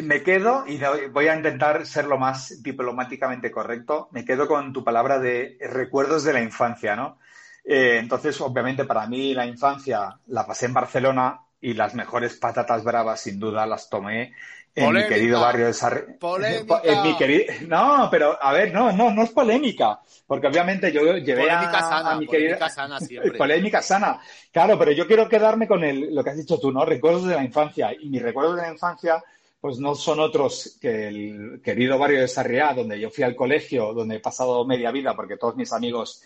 me quedo, y voy a intentar ser lo más diplomáticamente correcto, me quedo con tu palabra de recuerdos de la infancia, ¿no? Eh, entonces, obviamente, para mí la infancia la pasé en Barcelona y las mejores patatas bravas, sin duda, las tomé en mi querido barrio de Sarri... ¡Polémica! En mi querido... No, pero a ver, no, no, no es polémica. Porque obviamente yo llevé polémica a, sana, mi polémica sana siempre. polémica sana. Claro, pero yo quiero quedarme con el, lo que has dicho tú, ¿no? Recuerdos de la infancia. Y mis recuerdos de la infancia pues no son otros que el querido barrio de Sarriá, donde yo fui al colegio, donde he pasado media vida, porque todos mis amigos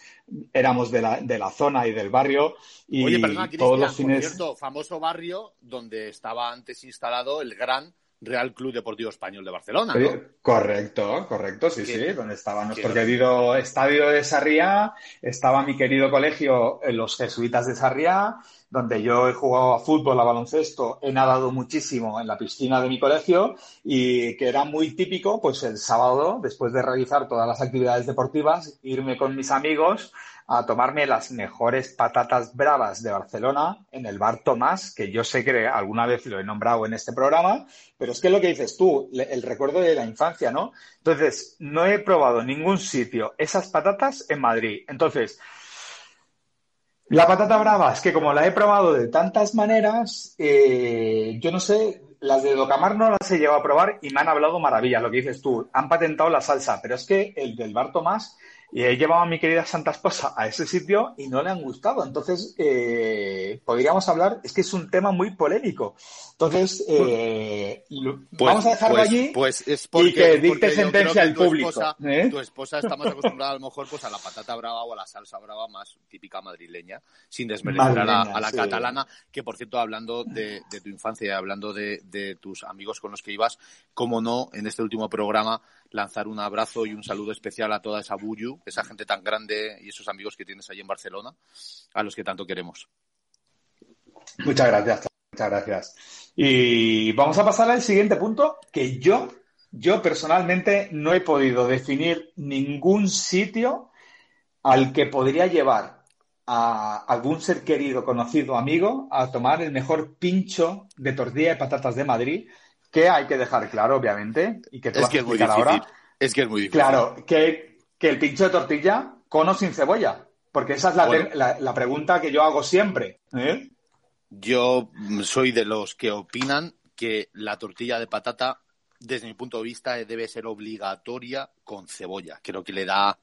éramos de la, de la zona y del barrio. Y Oye, perdona, todos los fines... cierto, famoso barrio donde estaba antes instalado el gran Real Club Deportivo Español de Barcelona, ¿no? Correcto, correcto, sí, sí, donde estaba nuestro querido estadio de Sarriá, estaba mi querido colegio, los jesuitas de Sarriá, donde yo he jugado a fútbol, a baloncesto, he nadado muchísimo en la piscina de mi colegio y que era muy típico, pues el sábado, después de realizar todas las actividades deportivas, irme con mis amigos a tomarme las mejores patatas bravas de Barcelona en el bar Tomás, que yo sé que alguna vez lo he nombrado en este programa, pero es que lo que dices tú, el recuerdo de la infancia, ¿no? Entonces, no he probado en ningún sitio esas patatas en Madrid. Entonces, la patata brava es que como la he probado de tantas maneras, eh, yo no sé, las de Docamar no las he llevado a probar y me han hablado maravillas, lo que dices tú, han patentado la salsa, pero es que el del bar Tomás y he llevado a mi querida Santa Esposa a ese sitio y no le han gustado. Entonces, eh, podríamos hablar, es que es un tema muy polémico. Entonces, eh, pues, vamos a dejarlo pues, allí pues es y que dicte sentencia al público. Esposa, ¿eh? Tu esposa está más acostumbrada a lo mejor pues a la patata brava o a la salsa brava más típica madrileña, sin desmerecer a la, a la catalana, que por cierto, hablando de, de tu infancia, y hablando de, de, tus amigos con los que ibas, cómo no, en este último programa, lanzar un abrazo y un saludo especial a toda esa buyu, esa gente tan grande y esos amigos que tienes allí en Barcelona, a los que tanto queremos. Muchas gracias, muchas gracias. Y vamos a pasar al siguiente punto, que yo, yo personalmente no he podido definir ningún sitio al que podría llevar a algún ser querido, conocido, amigo, a tomar el mejor pincho de tortilla de patatas de Madrid, que hay que dejar claro, obviamente, y que tú es que es muy difícil. ahora. Es que es muy difícil. Claro, que, que, el pincho de tortilla con o sin cebolla, porque esa es la, bueno. la, la pregunta que yo hago siempre. ¿eh? Yo soy de los que opinan que la tortilla de patata, desde mi punto de vista, debe ser obligatoria con cebolla. Creo que le da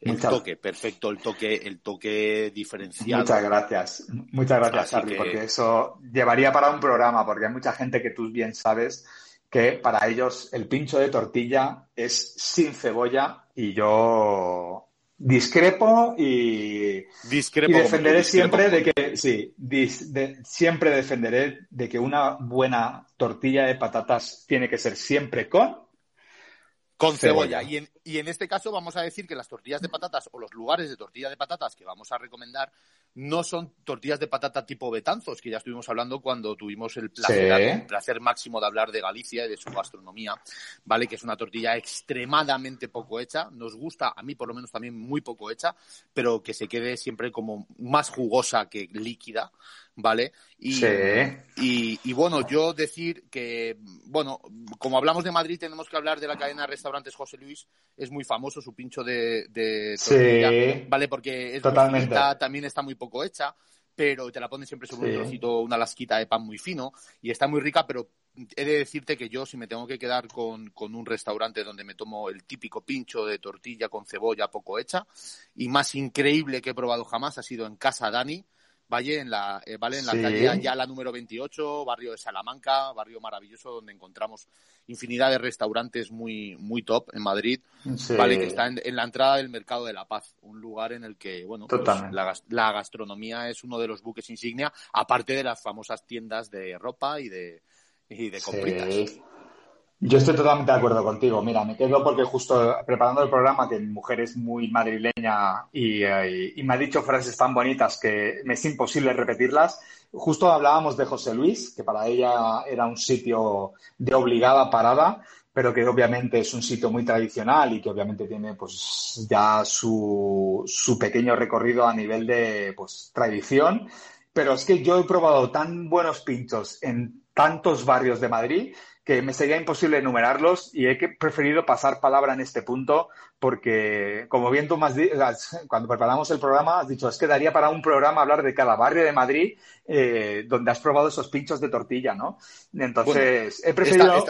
el Muchas... toque, perfecto, el toque, el toque diferenciado. Muchas gracias, muchas gracias, Charlie, que... porque eso llevaría para un programa, porque hay mucha gente que tú bien sabes que para ellos el pincho de tortilla es sin cebolla y yo discrepo y, discrepo y defenderé siempre de que sí dis, de, siempre defenderé de que una buena tortilla de patatas tiene que ser siempre con con cebolla. cebolla. Y, en, y en este caso vamos a decir que las tortillas de patatas o los lugares de tortilla de patatas que vamos a recomendar no son tortillas de patata tipo Betanzos, que ya estuvimos hablando cuando tuvimos el placer, sí. el placer máximo de hablar de Galicia y de su gastronomía, ¿vale? Que es una tortilla extremadamente poco hecha. Nos gusta, a mí por lo menos también muy poco hecha, pero que se quede siempre como más jugosa que líquida, ¿vale? Y, sí. y, y, bueno, yo decir que, bueno, como hablamos de Madrid, tenemos que hablar de la cadena de restaurantes José Luis. Es muy famoso su pincho de, de tortilla, sí. ¿vale? Porque es Totalmente. Muy finita, también está muy poco hecha, pero te la ponen siempre sobre sí. un trocito, una lasquita de pan muy fino y está muy rica, pero he de decirte que yo, si me tengo que quedar con, con, un restaurante donde me tomo el típico pincho de tortilla con cebolla poco hecha y más increíble que he probado jamás ha sido en Casa Dani, Valle, en la, eh, ¿vale? En la sí. calle Ayala número 28, barrio de Salamanca, barrio maravilloso donde encontramos infinidad de restaurantes muy, muy top en Madrid, sí. ¿vale? Que está en, en, la entrada del Mercado de la Paz, un lugar en el que, bueno, pues la, la, gastronomía es uno de los buques insignia, aparte de las famosas tiendas de ropa y de, y de compritas. Sí. Yo estoy totalmente de acuerdo contigo. Mira, me quedo porque justo preparando el programa, que mi mujer es muy madrileña y, y, y, me ha dicho frases tan bonitas que me es imposible repetirlas. Justo hablábamos de José Luis, que para ella era un sitio de obligada parada, pero que obviamente es un sitio muy tradicional y que obviamente tiene pues ya su, su pequeño recorrido a nivel de pues tradición. Pero es que yo he probado tan buenos pinchos en tantos barrios de Madrid que me sería imposible enumerarlos y he preferido pasar palabra en este punto porque, como bien tú más cuando preparamos el programa, has dicho, es que daría para un programa hablar de cada barrio de Madrid eh, donde has probado esos pinchos de tortilla, ¿no? Entonces, he preferido...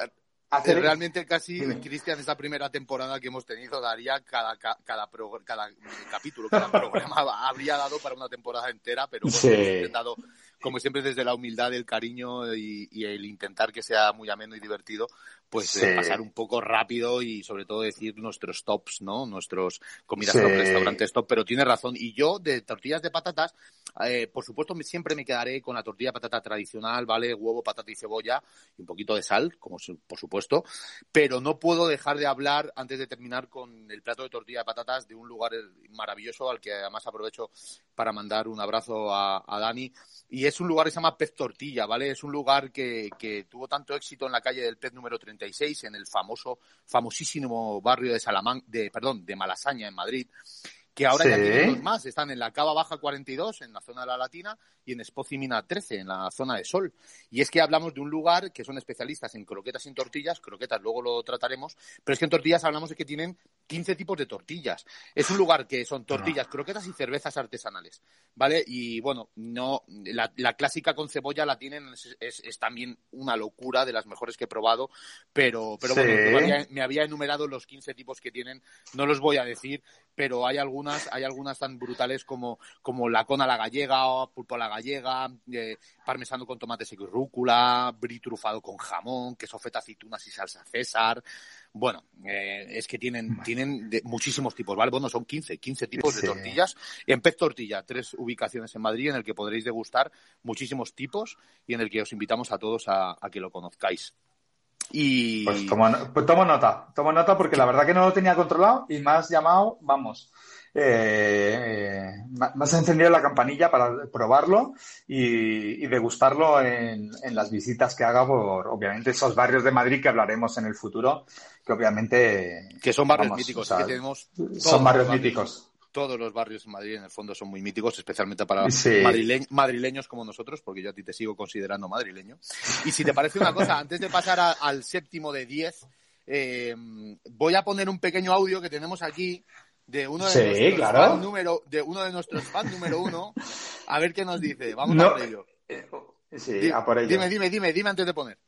Realmente casi, Cristian, esta primera temporada que hemos tenido daría cada, cada, cada, capítulo, cada programa habría dado para una temporada entera, pero hemos intentado, como siempre, desde la humildad, el cariño y, el intentar que sea muy ameno y divertido, pues eh, pasar un poco rápido y sobre todo decir nuestros tops, ¿no? Nuestros comidas top, restaurantes top, pero tiene razón. Y yo, de tortillas de patatas, eh, por supuesto, siempre me quedaré con la tortilla de patata tradicional, ¿vale? Huevo, patata y cebolla y un poquito de sal, como por supuesto, pero no puedo dejar de hablar, antes de terminar, con el plato de tortilla de patatas de un lugar maravilloso al que además aprovecho para mandar un abrazo a, a Dani. Y es un lugar que se llama Pez Tortilla, ¿vale? Es un lugar que, que tuvo tanto éxito en la calle del Pez número 30 en el famoso, famosísimo barrio de Salamán, de, perdón, de Malasaña, en Madrid, que ahora ya tienen dos más. Están en la Cava Baja 42, en la zona de la Latina, y en Espocimina 13, en la zona de Sol. Y es que hablamos de un lugar que son especialistas en croquetas sin tortillas, croquetas luego lo trataremos, pero es que en tortillas hablamos de que tienen 15 tipos de tortillas. Es un lugar que son tortillas, croquetas y cervezas artesanales, ¿vale? Y bueno, no la, clásica con cebolla la tienen, es, también una locura de las mejores que he probado, pero, pero bueno, me había enumerado los 15 tipos que tienen, no los voy a decir, pero hay algunas, hay algunas tan brutales como, como la cona la gallega, o pulpo a la gallega, eh, parmesano con tomates y rúcula, brie trufado con jamón, queso feta, aceitunas y salsa César. Bueno, eh, es que tienen, tienen muchísimos tipos, ¿vale? Bueno, son 15, 15 tipos de tortillas. En Pez Tortilla, tres ubicaciones en Madrid en el que podréis degustar muchísimos tipos y en el que os invitamos a todos a que lo conozcáis. Y... Pues tomo, pues tomo nota, tomo nota porque la verdad que no lo tenía controlado y me has llamado, vamos, eh, me has encendido la campanilla para probarlo y, degustarlo en, las visitas que haga por, obviamente, esos barrios de Madrid que hablaremos en el futuro, que obviamente... Que son barrios míticos, que tenemos... Son barrios míticos todos los barrios en Madrid en el fondo son muy míticos, especialmente para madrileños como nosotros, porque yo a ti te sigo considerando madrileño. Y si te parece una cosa, antes de pasar al séptimo de diez, eh, voy a poner un pequeño audio que tenemos aquí de uno de nuestros fans número de uno de nuestros fans número uno a ver qué nos dice vamos a por ello eh, sí, a por ello dime dime dime dime antes de poner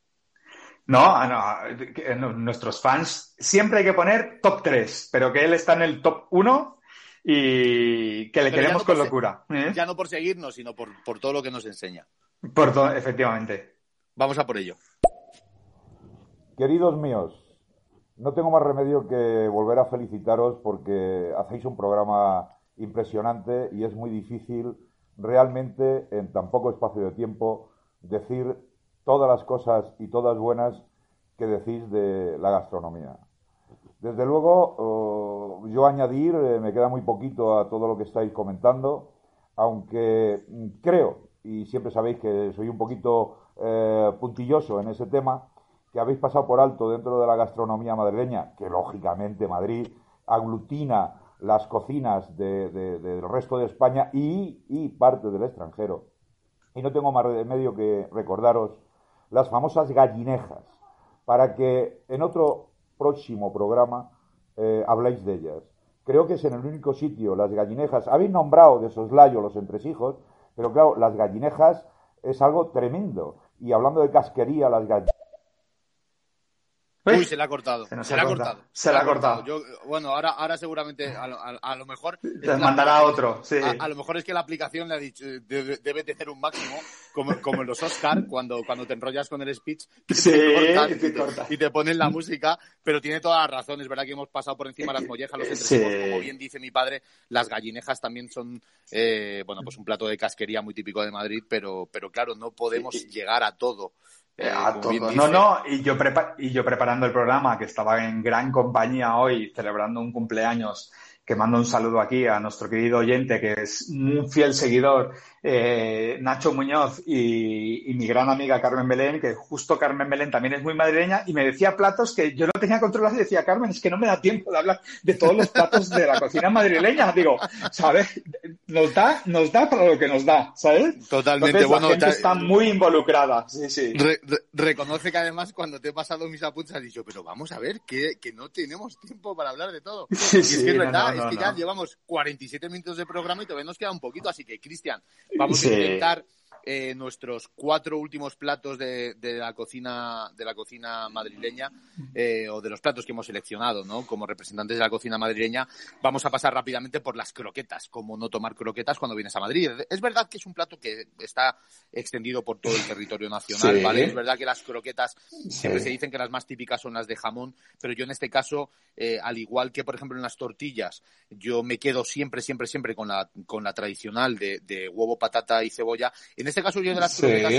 no, ah, no, nuestros fans siempre hay que poner top 3, pero que él está en el top 1 y que le queremos con locura. ¿eh? Ya no por seguirnos, sino por, todo lo que nos enseña. Por todo, efectivamente. Vamos a por ello. Queridos míos, no tengo más remedio que volver a felicitaros porque hacéis un programa impresionante y es muy difícil realmente en tan poco espacio de tiempo decir todas las cosas y todas buenas que decís de la gastronomía. Desde luego, yo añadir, eh, me queda muy poquito a todo lo que estáis comentando, aunque creo, y siempre sabéis que soy un poquito eh, puntilloso en ese tema, que habéis pasado por alto dentro de la gastronomía madrileña, que lógicamente Madrid aglutina las cocinas del resto de España y, y parte del extranjero. Y no tengo más remedio que recordaros las famosas gallinejas, para que en otro próximo programa eh, habláis de ellas. Creo que es en el único sitio, las gallinejas, habéis nombrado de soslayo los entresijos, pero claro, las gallinejas es algo tremendo. Y hablando de casquería, las gallinejas Uy, se le ha cortado. Se, le ha cortado. Se, le ha cortado. bueno, ahora, ahora seguramente a lo, mejor. Te mandará otro, sí. A, lo mejor es que la aplicación le ha dicho, debe, debe tener un máximo, como, como en los Oscar, cuando, cuando te enrollas con el speech, sí, y, te, ponen la música, pero tiene todas las razones, ¿verdad? Que hemos pasado por encima las mollejas, los entresijos, como bien dice mi padre, las gallinejas también son, eh, bueno, pues un plato de casquería muy típico de Madrid, pero, pero claro, no podemos llegar a todo. Eh, no, no, y yo, y yo preparando el programa, que estaba en gran compañía hoy, celebrando un cumpleaños, que mando un saludo aquí a nuestro querido oyente, que es un fiel seguidor eh, Nacho Muñoz y, mi gran amiga Carmen Belén, que justo Carmen Belén también es muy madrileña, y me decía platos que yo no tenía controlados y decía, Carmen, es que no me da tiempo de hablar de todos los platos de la cocina madrileña. Digo, ¿sabes? Nos da, nos da para lo que nos da, ¿sabes? Totalmente. bueno, la gente está muy involucrada. Sí, sí. reconoce que además cuando te he pasado mis apuntes has dicho, pero vamos a ver, que, que no tenemos tiempo para hablar de todo. Sí, y es que es verdad, es que ya llevamos 47 minutos de programa y todavía nos queda un poquito, así que, Cristian, Vamos a intentar eh, nuestros cuatro últimos platos de, la cocina de la cocina madrileña eh, o de los platos que hemos seleccionado, ¿no? Como representantes de la cocina madrileña, vamos a pasar rápidamente por las croquetas, como no tomar croquetas cuando vienes a Madrid. Es verdad que es un plato que está extendido por todo el territorio nacional, ¿vale? Es verdad que las croquetas siempre se dicen que las más típicas son las de jamón, pero yo en este caso, eh, al igual que por ejemplo en las tortillas, yo me quedo siempre, siempre, siempre con la con la tradicional de, de huevo, patata y cebolla. En este caso yo de las croquetas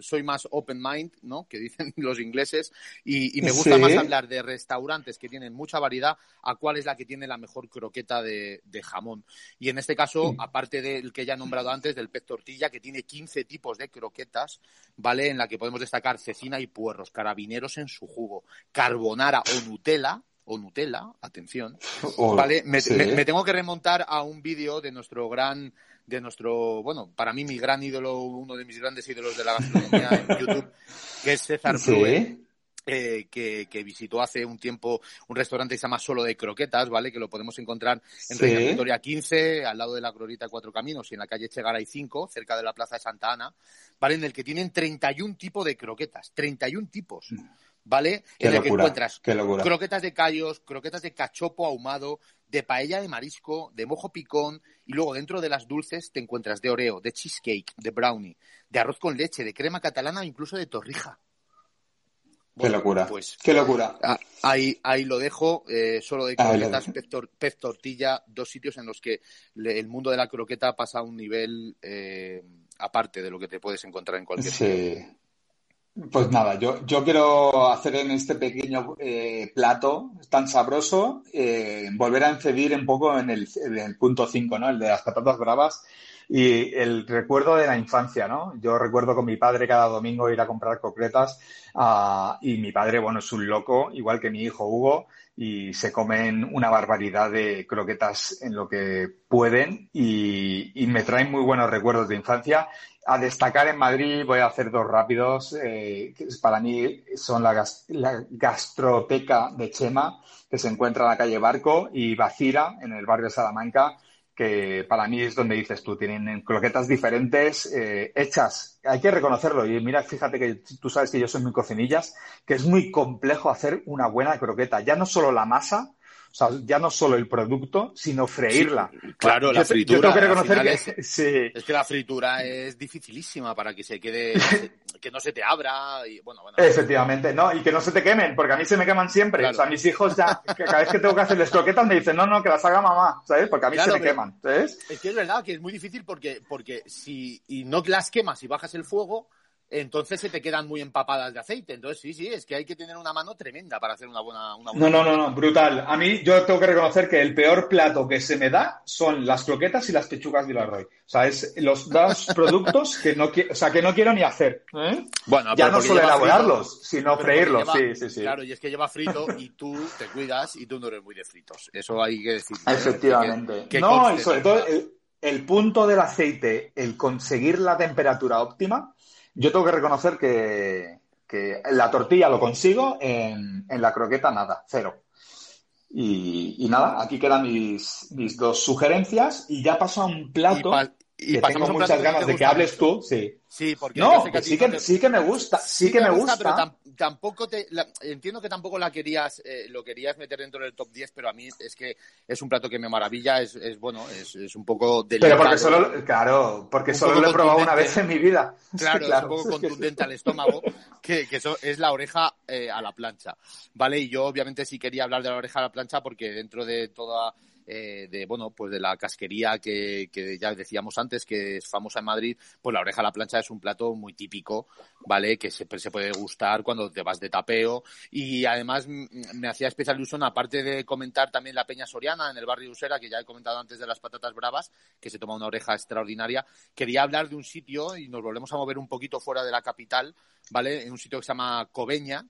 soy, más open mind, ¿no? Que dicen los ingleses, y, me gusta más hablar de restaurantes que tienen mucha variedad a cuál es la que tiene la mejor croqueta de, jamón. Y en este caso, aparte del que ya he nombrado antes, del pez tortilla, que tiene 15 tipos de croquetas, ¿vale? En la que podemos destacar cecina y puerros, carabineros en su jugo, carbonara o Nutella, o Nutella, atención, ¿vale? me, tengo que remontar a un vídeo de nuestro gran de nuestro, bueno, para mí mi gran ídolo, uno de mis grandes ídolos de la gastronomía en YouTube, que es César eh, que, visitó hace un tiempo un restaurante que se llama Solo de Croquetas, ¿vale? Que lo podemos encontrar en Reina Victoria 15, al lado de la Glorita Cuatro Caminos y en la calle Chegaray 5, cerca de la Plaza de Santa Ana, ¿vale? En el que tienen 31 tipos de croquetas, 31 tipos. ¿Vale? en el que encuentras croquetas de callos, croquetas de cachopo ahumado, de paella de marisco, de mojo picón, y luego dentro de las dulces te encuentras de oreo, de cheesecake, de brownie, de arroz con leche, de crema catalana o incluso de torrija. qué locura. Pues, qué locura. Ahí, ahí lo dejo, eh, solo de croquetas, pez, tortilla, dos sitios en los que el mundo de la croqueta pasa a un nivel eh, aparte de lo que te puedes encontrar en cualquier sí. Pues nada, yo, yo quiero hacer en este pequeño eh, plato tan sabroso, eh, volver a incidir un poco en el, punto 5, ¿no? El de las patatas bravas y el recuerdo de la infancia, ¿no? Yo recuerdo con mi padre cada domingo ir a comprar concretas ah, y mi padre, bueno, es un loco, igual que mi hijo Hugo, y se comen una barbaridad de croquetas en lo que pueden y me traen muy buenos recuerdos de infancia a destacar en Madrid, voy a hacer dos rápidos, eh, que para mí son la, gastroteca de Chema, que se encuentra en la calle Barco, y Bacira, en el barrio de Salamanca, que para mí es donde dices tú, tienen croquetas diferentes, eh, hechas, hay que reconocerlo, y mira, fíjate que tú sabes que yo soy muy cocinillas, que es muy complejo hacer una buena croqueta, ya no solo la masa, sea, ya no solo el producto, sino freírla. claro, la fritura. Yo tengo que reconocer que, sí. es que la fritura es dificilísima para que se quede, que no se te abra y bueno, bueno. Efectivamente, no, y que no se te quemen, porque a mí se me queman siempre. O sea, mis hijos ya, cada vez que tengo que hacerles croquetas me dicen, no, no, que las haga mamá, ¿sabes? Porque a mí se me queman, ¿sabes? Es que es verdad que es muy difícil porque, porque si y no las quemas y bajas el fuego, entonces se te quedan muy empapadas de aceite. Entonces, sí, sí, es que hay que tener una mano tremenda para hacer una buena. Una no, no, no, no, brutal. A mí, yo tengo que reconocer que el peor plato que se me da son las croquetas y las pechugas de Roy. O sea, es los dos productos que no, o sea, que no quiero ni hacer. ¿eh? Bueno, ya no solo elaborarlos, sino freírlos. sí, sí, sí. Claro, y es que lleva frito y tú te cuidas y tú no eres muy de fritos. Eso hay que decir. Efectivamente. no, y sobre todo el punto del aceite, el conseguir la temperatura óptima yo tengo que reconocer que, la tortilla lo consigo, en, la croqueta nada, cero. Y, nada, aquí quedan mis, mis, dos sugerencias y ya paso a un plato y, que tengo muchas ganas de que hables tú, sí. Sí, porque no, sí, que, sí que me gusta, sí, que me gusta. pero tampoco te, entiendo que tampoco la querías, eh, lo querías meter dentro del top 10, pero a mí es que es un plato que me maravilla, es, es bueno, es, es, un poco delicado. Pero porque solo, claro, porque solo lo he probado una vez en mi vida. Claro, es un poco contundente al estómago, que, que eso es la oreja eh, a la plancha, ¿vale? Y yo obviamente sí quería hablar de la oreja a la plancha porque dentro de toda eh, de, bueno, pues de la casquería que, que, ya decíamos antes, que es famosa en Madrid, pues la oreja a la plancha es un plato muy típico, ¿vale? Que se, se puede gustar cuando te vas de tapeo y además me hacía especial ilusión, aparte de comentar también la Peña Soriana en el barrio Usera, que ya he comentado antes de las patatas bravas, que se toma una oreja extraordinaria, quería hablar de un sitio y nos volvemos a mover un poquito fuera de la capital, ¿vale? En un sitio que se llama Cobeña,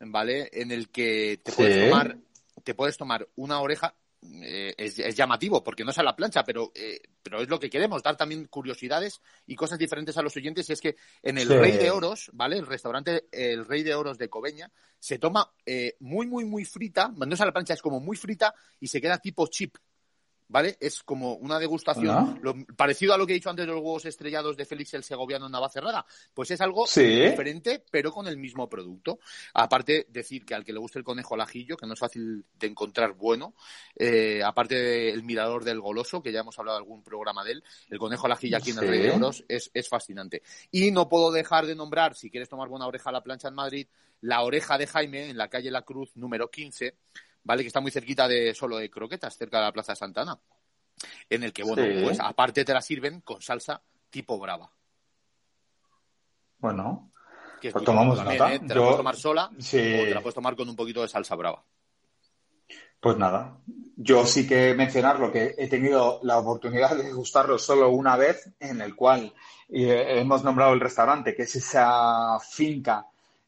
¿vale? En el que te puedes tomar te puedes tomar una oreja eh, es, llamativo porque no es a la plancha, pero, eh, pero es lo que queremos, dar también curiosidades y cosas diferentes a los oyentes. Y es que en el Rey de Oros, ¿vale? El restaurante El Rey de Oros de Cobeña se toma eh, muy, muy, muy frita, no es a la plancha, es como muy frita y se queda tipo chip, ¿vale? Es como una degustación parecido a lo que he dicho antes de los huevos estrellados de Félix el Segoviano en Navacerrada. Pues es algo diferente, pero con el mismo producto. Aparte, decir que al que le guste el conejo al ajillo, que no es fácil de encontrar bueno, eh, aparte del mirador del goloso, que ya hemos hablado de algún programa de él, el conejo al ajillo aquí en el Rey de Oros es, es fascinante. Y no puedo dejar de nombrar, si quieres tomar buena oreja a la plancha en Madrid, la oreja de Jaime en la calle La Cruz número 15 ¿vale? Que está muy cerquita de solo de croquetas, cerca de la Plaza Santana. En el que, bueno, pues aparte te la sirven con salsa tipo brava. Bueno, pues tomamos nota. ¿eh? Te la puedes tomar sola o te la puedes tomar con un poquito de salsa brava. Pues nada, yo sí que mencionar lo que he tenido la oportunidad de gustarlo solo una vez, en el cual eh, hemos nombrado el restaurante, que es esa finca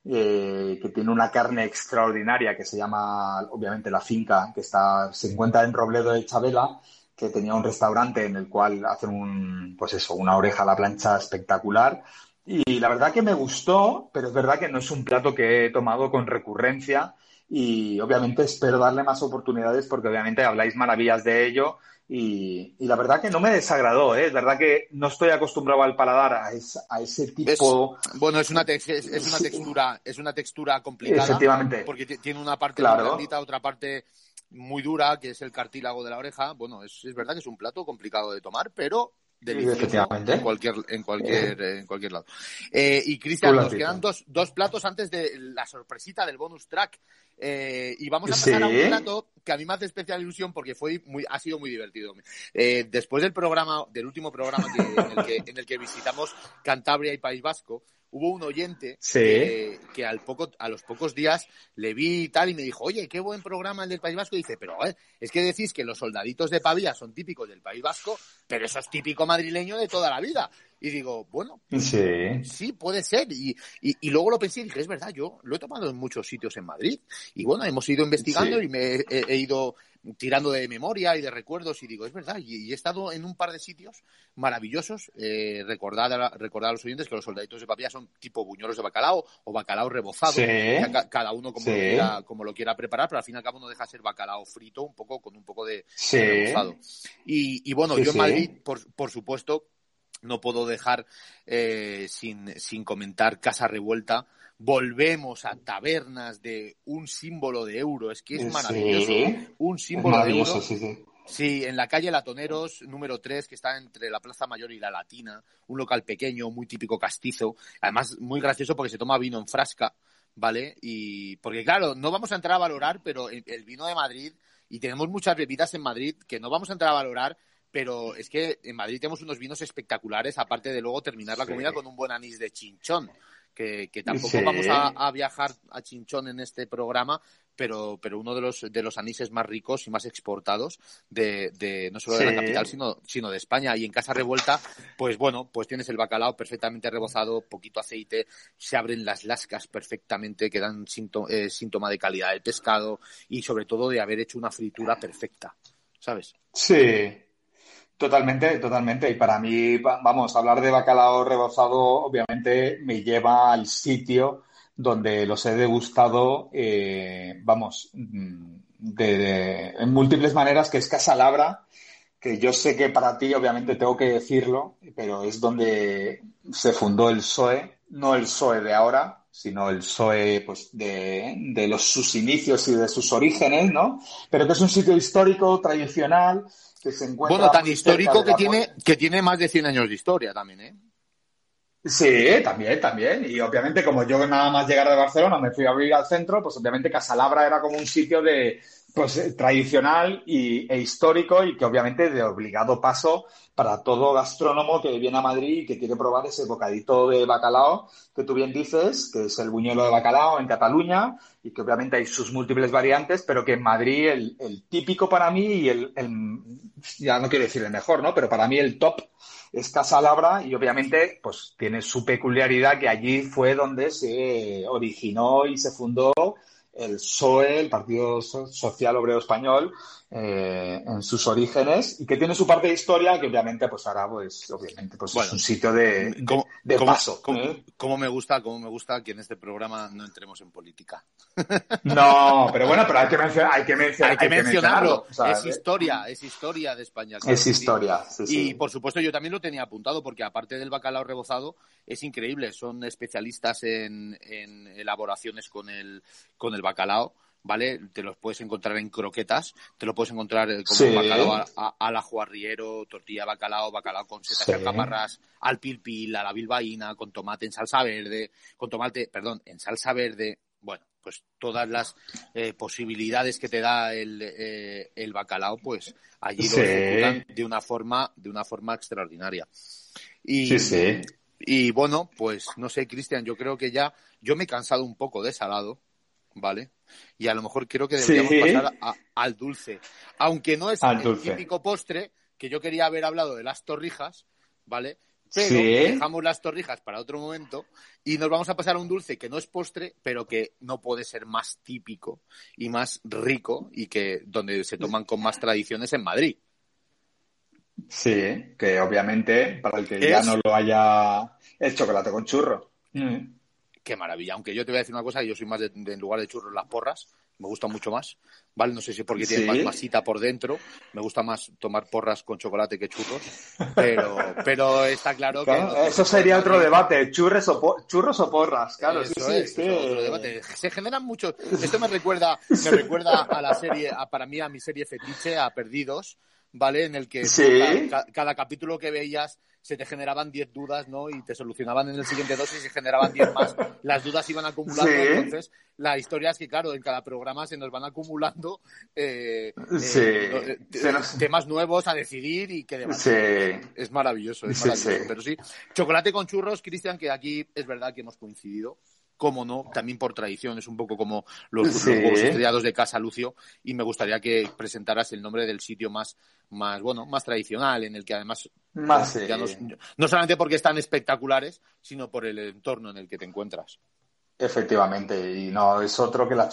eh, que tiene una carne extraordinaria que se llama, obviamente, La Finca, que está, se encuentra en Robledo de Chabela, que tenía un restaurante en el cual hacen un, pues eso, una oreja a la plancha espectacular. Y la verdad que me gustó, pero es verdad que no es un plato que he tomado con recurrencia y obviamente espero darle más oportunidades porque obviamente habláis maravillas de ello y, la verdad que no me desagradó, ¿eh? es verdad que no estoy acostumbrado al paladar a, a ese tipo. bueno, es una, es, una textura, es una textura complicada. Efectivamente. Porque tiene una parte claro. otra parte muy dura, que es el cartílago de la oreja. Bueno, es, es verdad que es un plato complicado de tomar, pero Efectivamente. en cualquier en cualquier en cualquier lado. Eh, y Cristian nos quedan dos, dos platos antes de la sorpresita del bonus track. Eh, y vamos a pasar a un plato que a mí me hace especial ilusión porque fue muy ha sido muy divertido. Eh, después del programa del último programa en, el que, en el que visitamos Cantabria y País Vasco hubo un oyente que, al poco, a los pocos días le vi y tal y me dijo, oye, qué buen programa el del País Vasco. Y dice, pero es que decís que los soldaditos de Pavía son típicos del País Vasco, pero eso es típico madrileño de toda la vida. Y digo, bueno, sí, sí puede ser. Y, y, luego lo pensé y dije, es verdad, yo lo he tomado en muchos sitios en Madrid. Y bueno, hemos ido investigando y me he, ido tirando de memoria y de recuerdos y digo, es verdad, y, he estado en un par de sitios maravillosos. Eh, recordad, a, recordad a los oyentes que los soldaditos de papilla son tipo buñuelos de bacalao o bacalao rebozado. cada uno como, lo quiera, como lo quiera preparar, pero al fin y al cabo no deja ser bacalao frito, un poco con un poco de, rebozado. Y, y bueno, yo en Madrid, por, por supuesto, no puedo dejar eh, sin, sin comentar Casa Revuelta. Volvemos a tabernas de un símbolo de euro. Es que es maravilloso. Un símbolo de euro. Sí, en la calle Latoneros, número 3, que está entre la Plaza Mayor y la Latina. Un local pequeño, muy típico castizo. Además, muy gracioso porque se toma vino en frasca, ¿vale? Y porque, claro, no vamos a entrar a valorar, pero el vino de Madrid, y tenemos muchas bebidas en Madrid que no vamos a entrar a valorar, pero es que en Madrid tenemos unos vinos espectaculares, aparte de luego terminar la comida con un buen anís de chinchón, que, tampoco vamos a, viajar a chinchón en este programa, pero, pero uno de los, de los anises más ricos y más exportados de, de no solo de la capital, sino, sino de España. Y en Casa Revuelta, pues bueno, pues tienes el bacalao perfectamente rebozado, poquito aceite, se abren las lascas perfectamente, que dan eh, síntoma de calidad del pescado y sobre todo de haber hecho una fritura perfecta, ¿sabes? Sí, Totalmente, totalmente. Y para mí, vamos, hablar de bacalao rebozado obviamente me lleva al sitio donde los he degustado, eh, vamos, mm, de, en múltiples maneras, que es Casa Labra, que yo sé que para ti, obviamente, tengo que decirlo, pero es donde se fundó el PSOE, no el PSOE de ahora, sino el PSOE pues, de, de los, sus inicios y de sus orígenes, ¿no? Pero que es un sitio histórico, tradicional, bueno, tan histórico que tiene, que tiene más de 100 años de historia también, ¿eh? Sí, también, también. Y obviamente, como yo nada más llegar de Barcelona me fui a vivir al centro, pues obviamente Casalabra era como un sitio de, pues eh, tradicional y, e histórico y que obviamente de obligado paso para todo gastrónomo que viene a Madrid y que quiere probar ese bocadito de bacalao que tú bien dices, que es el buñuelo de bacalao en Cataluña y que obviamente hay sus múltiples variantes, pero que en Madrid el, típico para mí y el, ya no quiero decir el mejor, ¿no? Pero para mí el top es Casa Labra y obviamente pues tiene su peculiaridad que allí fue donde se originó y se fundó el PSOE, el Partido Social Obrero Español, eh, en sus orígenes y que tiene su parte de historia que obviamente pues ahora pues obviamente pues es un sitio de, de, paso. ¿eh? Como, me gusta, como me gusta que en este programa no entremos en política. No, pero bueno, pero hay que, hay que, hay que, mencionarlo. es historia, es historia de España. Es historia, sí, Y por supuesto yo también lo tenía apuntado porque aparte del bacalao rebozado es increíble, son especialistas en, en elaboraciones con el, con el bacalao ¿vale? Te los puedes encontrar en croquetas, te lo puedes encontrar eh, como bacalao al ajuarriero, tortilla de bacalao, bacalao con setas y alcaparras, al pilpil, a la bilbaína, con tomate en salsa verde, con tomate, perdón, en salsa verde, bueno, pues todas las eh, posibilidades que te da el, eh, el bacalao, pues allí lo ejecutan de una forma, de una forma extraordinaria. Y, sí, sí. Y bueno, pues no sé, Cristian, yo creo que ya, yo me he cansado un poco de salado, ¿vale? Y a lo mejor creo que deberíamos pasar al dulce. Aunque no es el típico postre, que yo quería haber hablado de las torrijas, ¿vale? Pero dejamos las torrijas para otro momento y nos vamos a pasar a un dulce que no es postre, pero que no puede ser más típico y más rico y que donde se toman con más tradiciones en Madrid. Sí, que obviamente para el que ya no lo haya el chocolate con churro. Mm qué maravilla. Aunque yo te voy a decir una cosa, yo soy más de, en lugar de churros las porras, me gusta mucho más, ¿vale? No sé si es porque tiene más masita por dentro, me gusta más tomar porras con chocolate que churros, pero, pero está claro, que... eso sería otro debate, churros o, churros o porras, claro, sí, es, otro debate. Se generan muchos... Esto me recuerda, me recuerda a la serie, para mí a mi serie fetiche, a Perdidos, ¿vale? En el que cada, capítulo que veías se te generaban 10 dudas, ¿no? Y te solucionaban en el siguiente dos y generaban 10 más. Las dudas iban acumulando. Entonces, la historia es que, claro, en cada programa se nos van acumulando eh, eh, eh, temas nuevos a decidir y que demás. Es maravilloso, es maravilloso. Pero sí, chocolate con churros, Cristian, que aquí es verdad que hemos coincidido cómo no, también por tradición, es un poco como los, huevos estrellados de casa Lucio, y me gustaría que presentaras el nombre del sitio más, más bueno, más tradicional, en el que además más, no, solamente porque están espectaculares, sino por el entorno en el que te encuentras. Efectivamente, y no es otro que la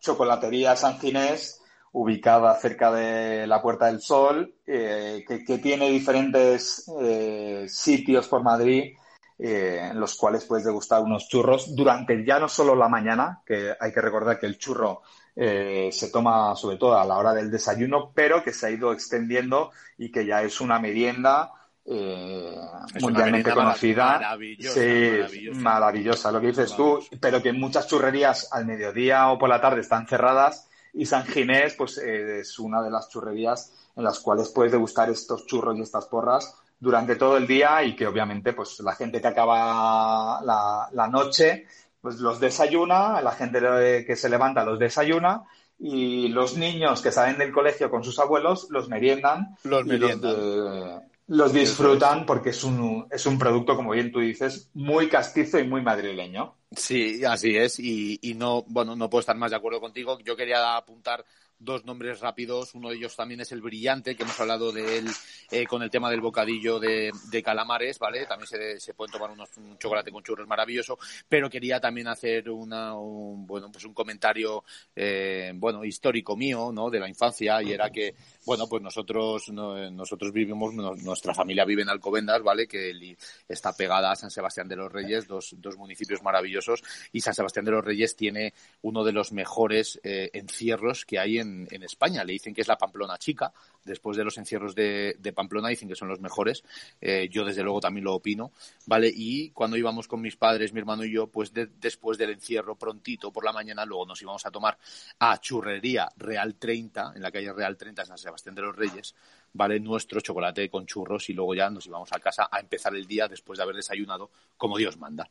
chocolatería San Ginés, ubicada cerca de la Puerta del Sol, eh, que, tiene diferentes eh, sitios por Madrid eh, en los cuales puedes degustar unos churros durante ya no solo la mañana, que hay que recordar que el churro eh, se toma sobre todo a la hora del desayuno, pero que se ha ido extendiendo y que ya es una merienda eh, mundialmente conocida. Maravillosa, sí, maravillosa. lo que dices tú, pero que muchas churrerías al mediodía o por la tarde están cerradas y San Ginés pues es una de las churrerías en las cuales puedes degustar estos churros y estas porras durante todo el día y que obviamente pues la gente que acaba la, noche pues los desayuna, la gente que se levanta los desayuna y los niños que salen del colegio con sus abuelos los meriendan. Los meriendan. Los, disfrutan porque es un, es un producto, como bien tú dices, muy castizo y muy madrileño. Sí, así es. Y, y no, bueno, no puedo estar más de acuerdo contigo. Yo quería apuntar dos nombres rápidos. Uno de ellos también es el brillante, que hemos hablado de él eh, con el tema del bocadillo de, calamares, ¿vale? También se, se pueden tomar unos, un chocolate con churros maravilloso, pero quería también hacer una, un, bueno, pues un comentario, eh, bueno, histórico mío, ¿no? De la infancia, y era que, bueno, pues nosotros, nosotros vivimos, nuestra familia vive en Alcobendas, ¿vale? Que está pegada a San Sebastián de los Reyes, dos, dos municipios maravillosos, y San Sebastián de los Reyes tiene uno de los mejores eh, encierros que hay en en, España. Le dicen que es la Pamplona chica. Después de los encierros de, Pamplona dicen que son los mejores. Eh, yo desde luego también lo opino. ¿Vale? Y cuando íbamos con mis padres, mi hermano y yo, pues después del encierro prontito por la mañana, luego nos íbamos a tomar a Churrería Real 30, en la calle Real 30, San Sebastián de los Reyes. ¿Vale? Nuestro chocolate con churros y luego ya nos íbamos a casa a empezar el día después de haber desayunado como Dios manda.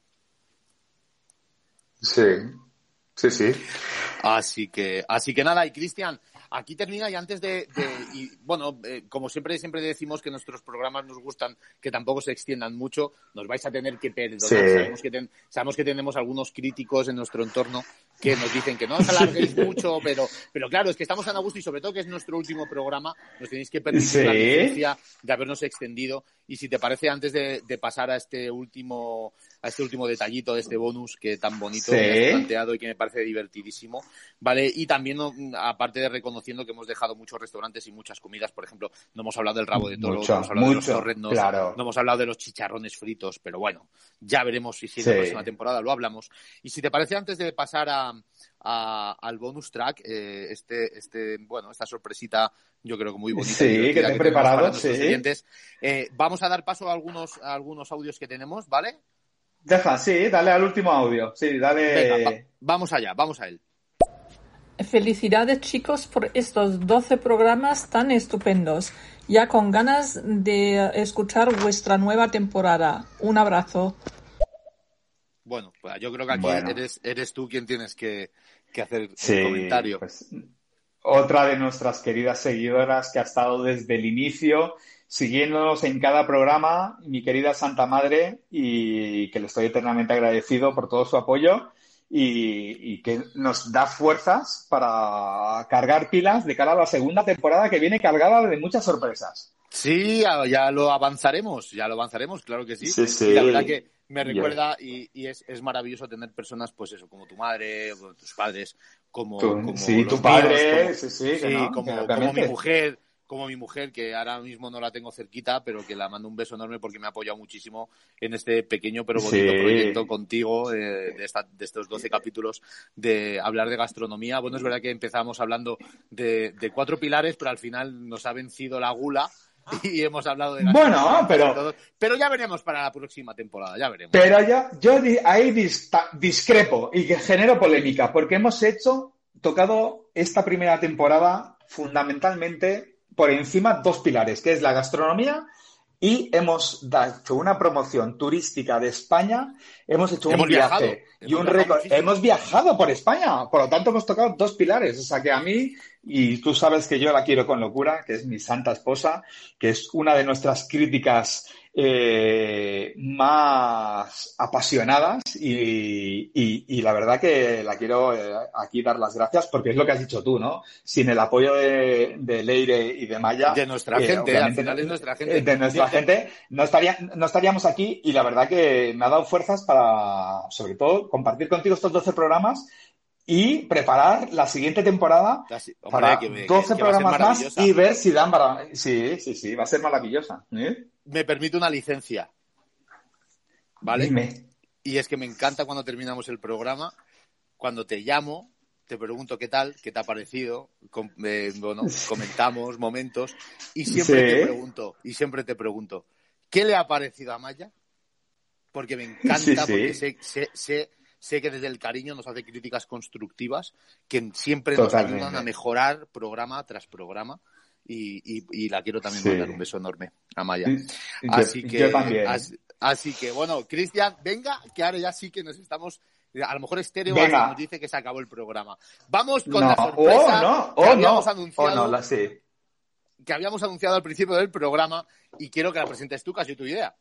Sí, Sí, sí. Así que, así que nada, y Cristian, aquí termina y antes de, y, bueno, eh, como siempre, siempre decimos que nuestros programas nos gustan que tampoco se extiendan mucho, nos vais a tener que perdonar. Sabemos, que sabemos que tenemos algunos críticos en nuestro entorno que nos dicen que no os alarguéis mucho, pero, pero claro, es que estamos a gusto y sobre todo que es nuestro último programa, nos tenéis que permitir la licencia de habernos extendido. Y si te parece, antes de, pasar a este último, a este último detallito de este bonus que tan bonito me has planteado y que me parece divertidísimo, ¿vale? Y también, aparte de reconociendo que hemos dejado muchos restaurantes y muchas comidas, por ejemplo, no hemos hablado del rabo de toro, no hemos hablado de los torrendos, no hemos hablado de los chicharrones fritos, pero bueno, ya veremos si, si en la próxima temporada lo hablamos. Y si te parece, antes de pasar a, al bonus track, eh, este, este, bueno, esta sorpresita yo creo que muy bonita. Sí, que te he preparado, sí. Eh, vamos a dar paso a algunos, algunos audios que tenemos, ¿vale? Deja, sí, dale al último audio. Sí, dale. vamos allá, vamos a él. Felicidades chicos por estos 12 programas tan estupendos. Ya con ganas de escuchar vuestra nueva temporada. Un abrazo. Bueno, pues yo creo que aquí eres, eres tú quien tienes que, hacer el comentario. Pues, otra de nuestras queridas seguidoras que ha estado desde el inicio siguiéndonos en cada programa, mi querida Santa Madre, y que le estoy eternamente agradecido por todo su apoyo y, que nos da fuerzas para cargar pilas de cara a la segunda temporada que viene cargada de muchas sorpresas. Sí, ya lo avanzaremos, ya lo avanzaremos, claro que sí. sí, sí. la verdad que me recuerda y, es, maravilloso tener personas, pues eso, como tu madre, o tus padres, como, sí, tu padre, sí, sí, como, mi mujer, como mi mujer, que ahora mismo no la tengo cerquita, pero que la mando un beso enorme porque me ha apoyado muchísimo en este pequeño pero bonito proyecto contigo eh, de, de, estos 12 capítulos de hablar de gastronomía. Bueno, es verdad que empezamos hablando de, de cuatro pilares, pero al final nos ha vencido la gula y hemos hablado de Bueno, pero pero ya veremos para la próxima temporada, ya veremos. Pero ya yo ahí discrepo y que genero polémica porque hemos hecho tocado esta primera temporada fundamentalmente por encima dos pilares, que es la gastronomía y hemos hecho una promoción turística de España, hemos hecho un viaje y un récord. Hemos viajado por España, por lo tanto hemos tocado dos pilares. O sea que a mí, y tú sabes que yo la quiero con locura, que es mi santa esposa, que es una de nuestras críticas eh, más apasionadas y, la verdad que la quiero eh, aquí dar las gracias porque es lo que has dicho tú, ¿no? Sin el apoyo de, Leire y de Maya. De nuestra eh, gente, al final es nuestra gente. De nuestra gente, no, estaría, no estaríamos aquí y la verdad que me ha dado fuerzas para, sobre todo, compartir contigo estos 12 programas y preparar la siguiente temporada para 12 programas más y ver si dan para... Sí, sí, sí, va a ser maravillosa. ¿eh? Me permite una licencia. ¿Vale? Y es que me encanta cuando terminamos el programa, cuando te llamo, te pregunto qué tal, qué te ha parecido, eh, bueno, comentamos momentos y siempre te pregunto, y siempre te pregunto, ¿qué le ha parecido a Maya? Porque me encanta, porque sé, sé sé que desde el cariño nos hace críticas constructivas que siempre nos ayudan a mejorar programa tras programa. Y, la quiero también mandar un beso enorme a Maya. Así que, Así, que, bueno, Cristian, venga, que ahora ya sí que nos estamos a lo mejor Estéreo nos dice que se acabó el programa. Vamos con la sorpresa que habíamos anunciado. Que habíamos anunciado al principio del programa y quiero que la presentes tú, casi tu idea.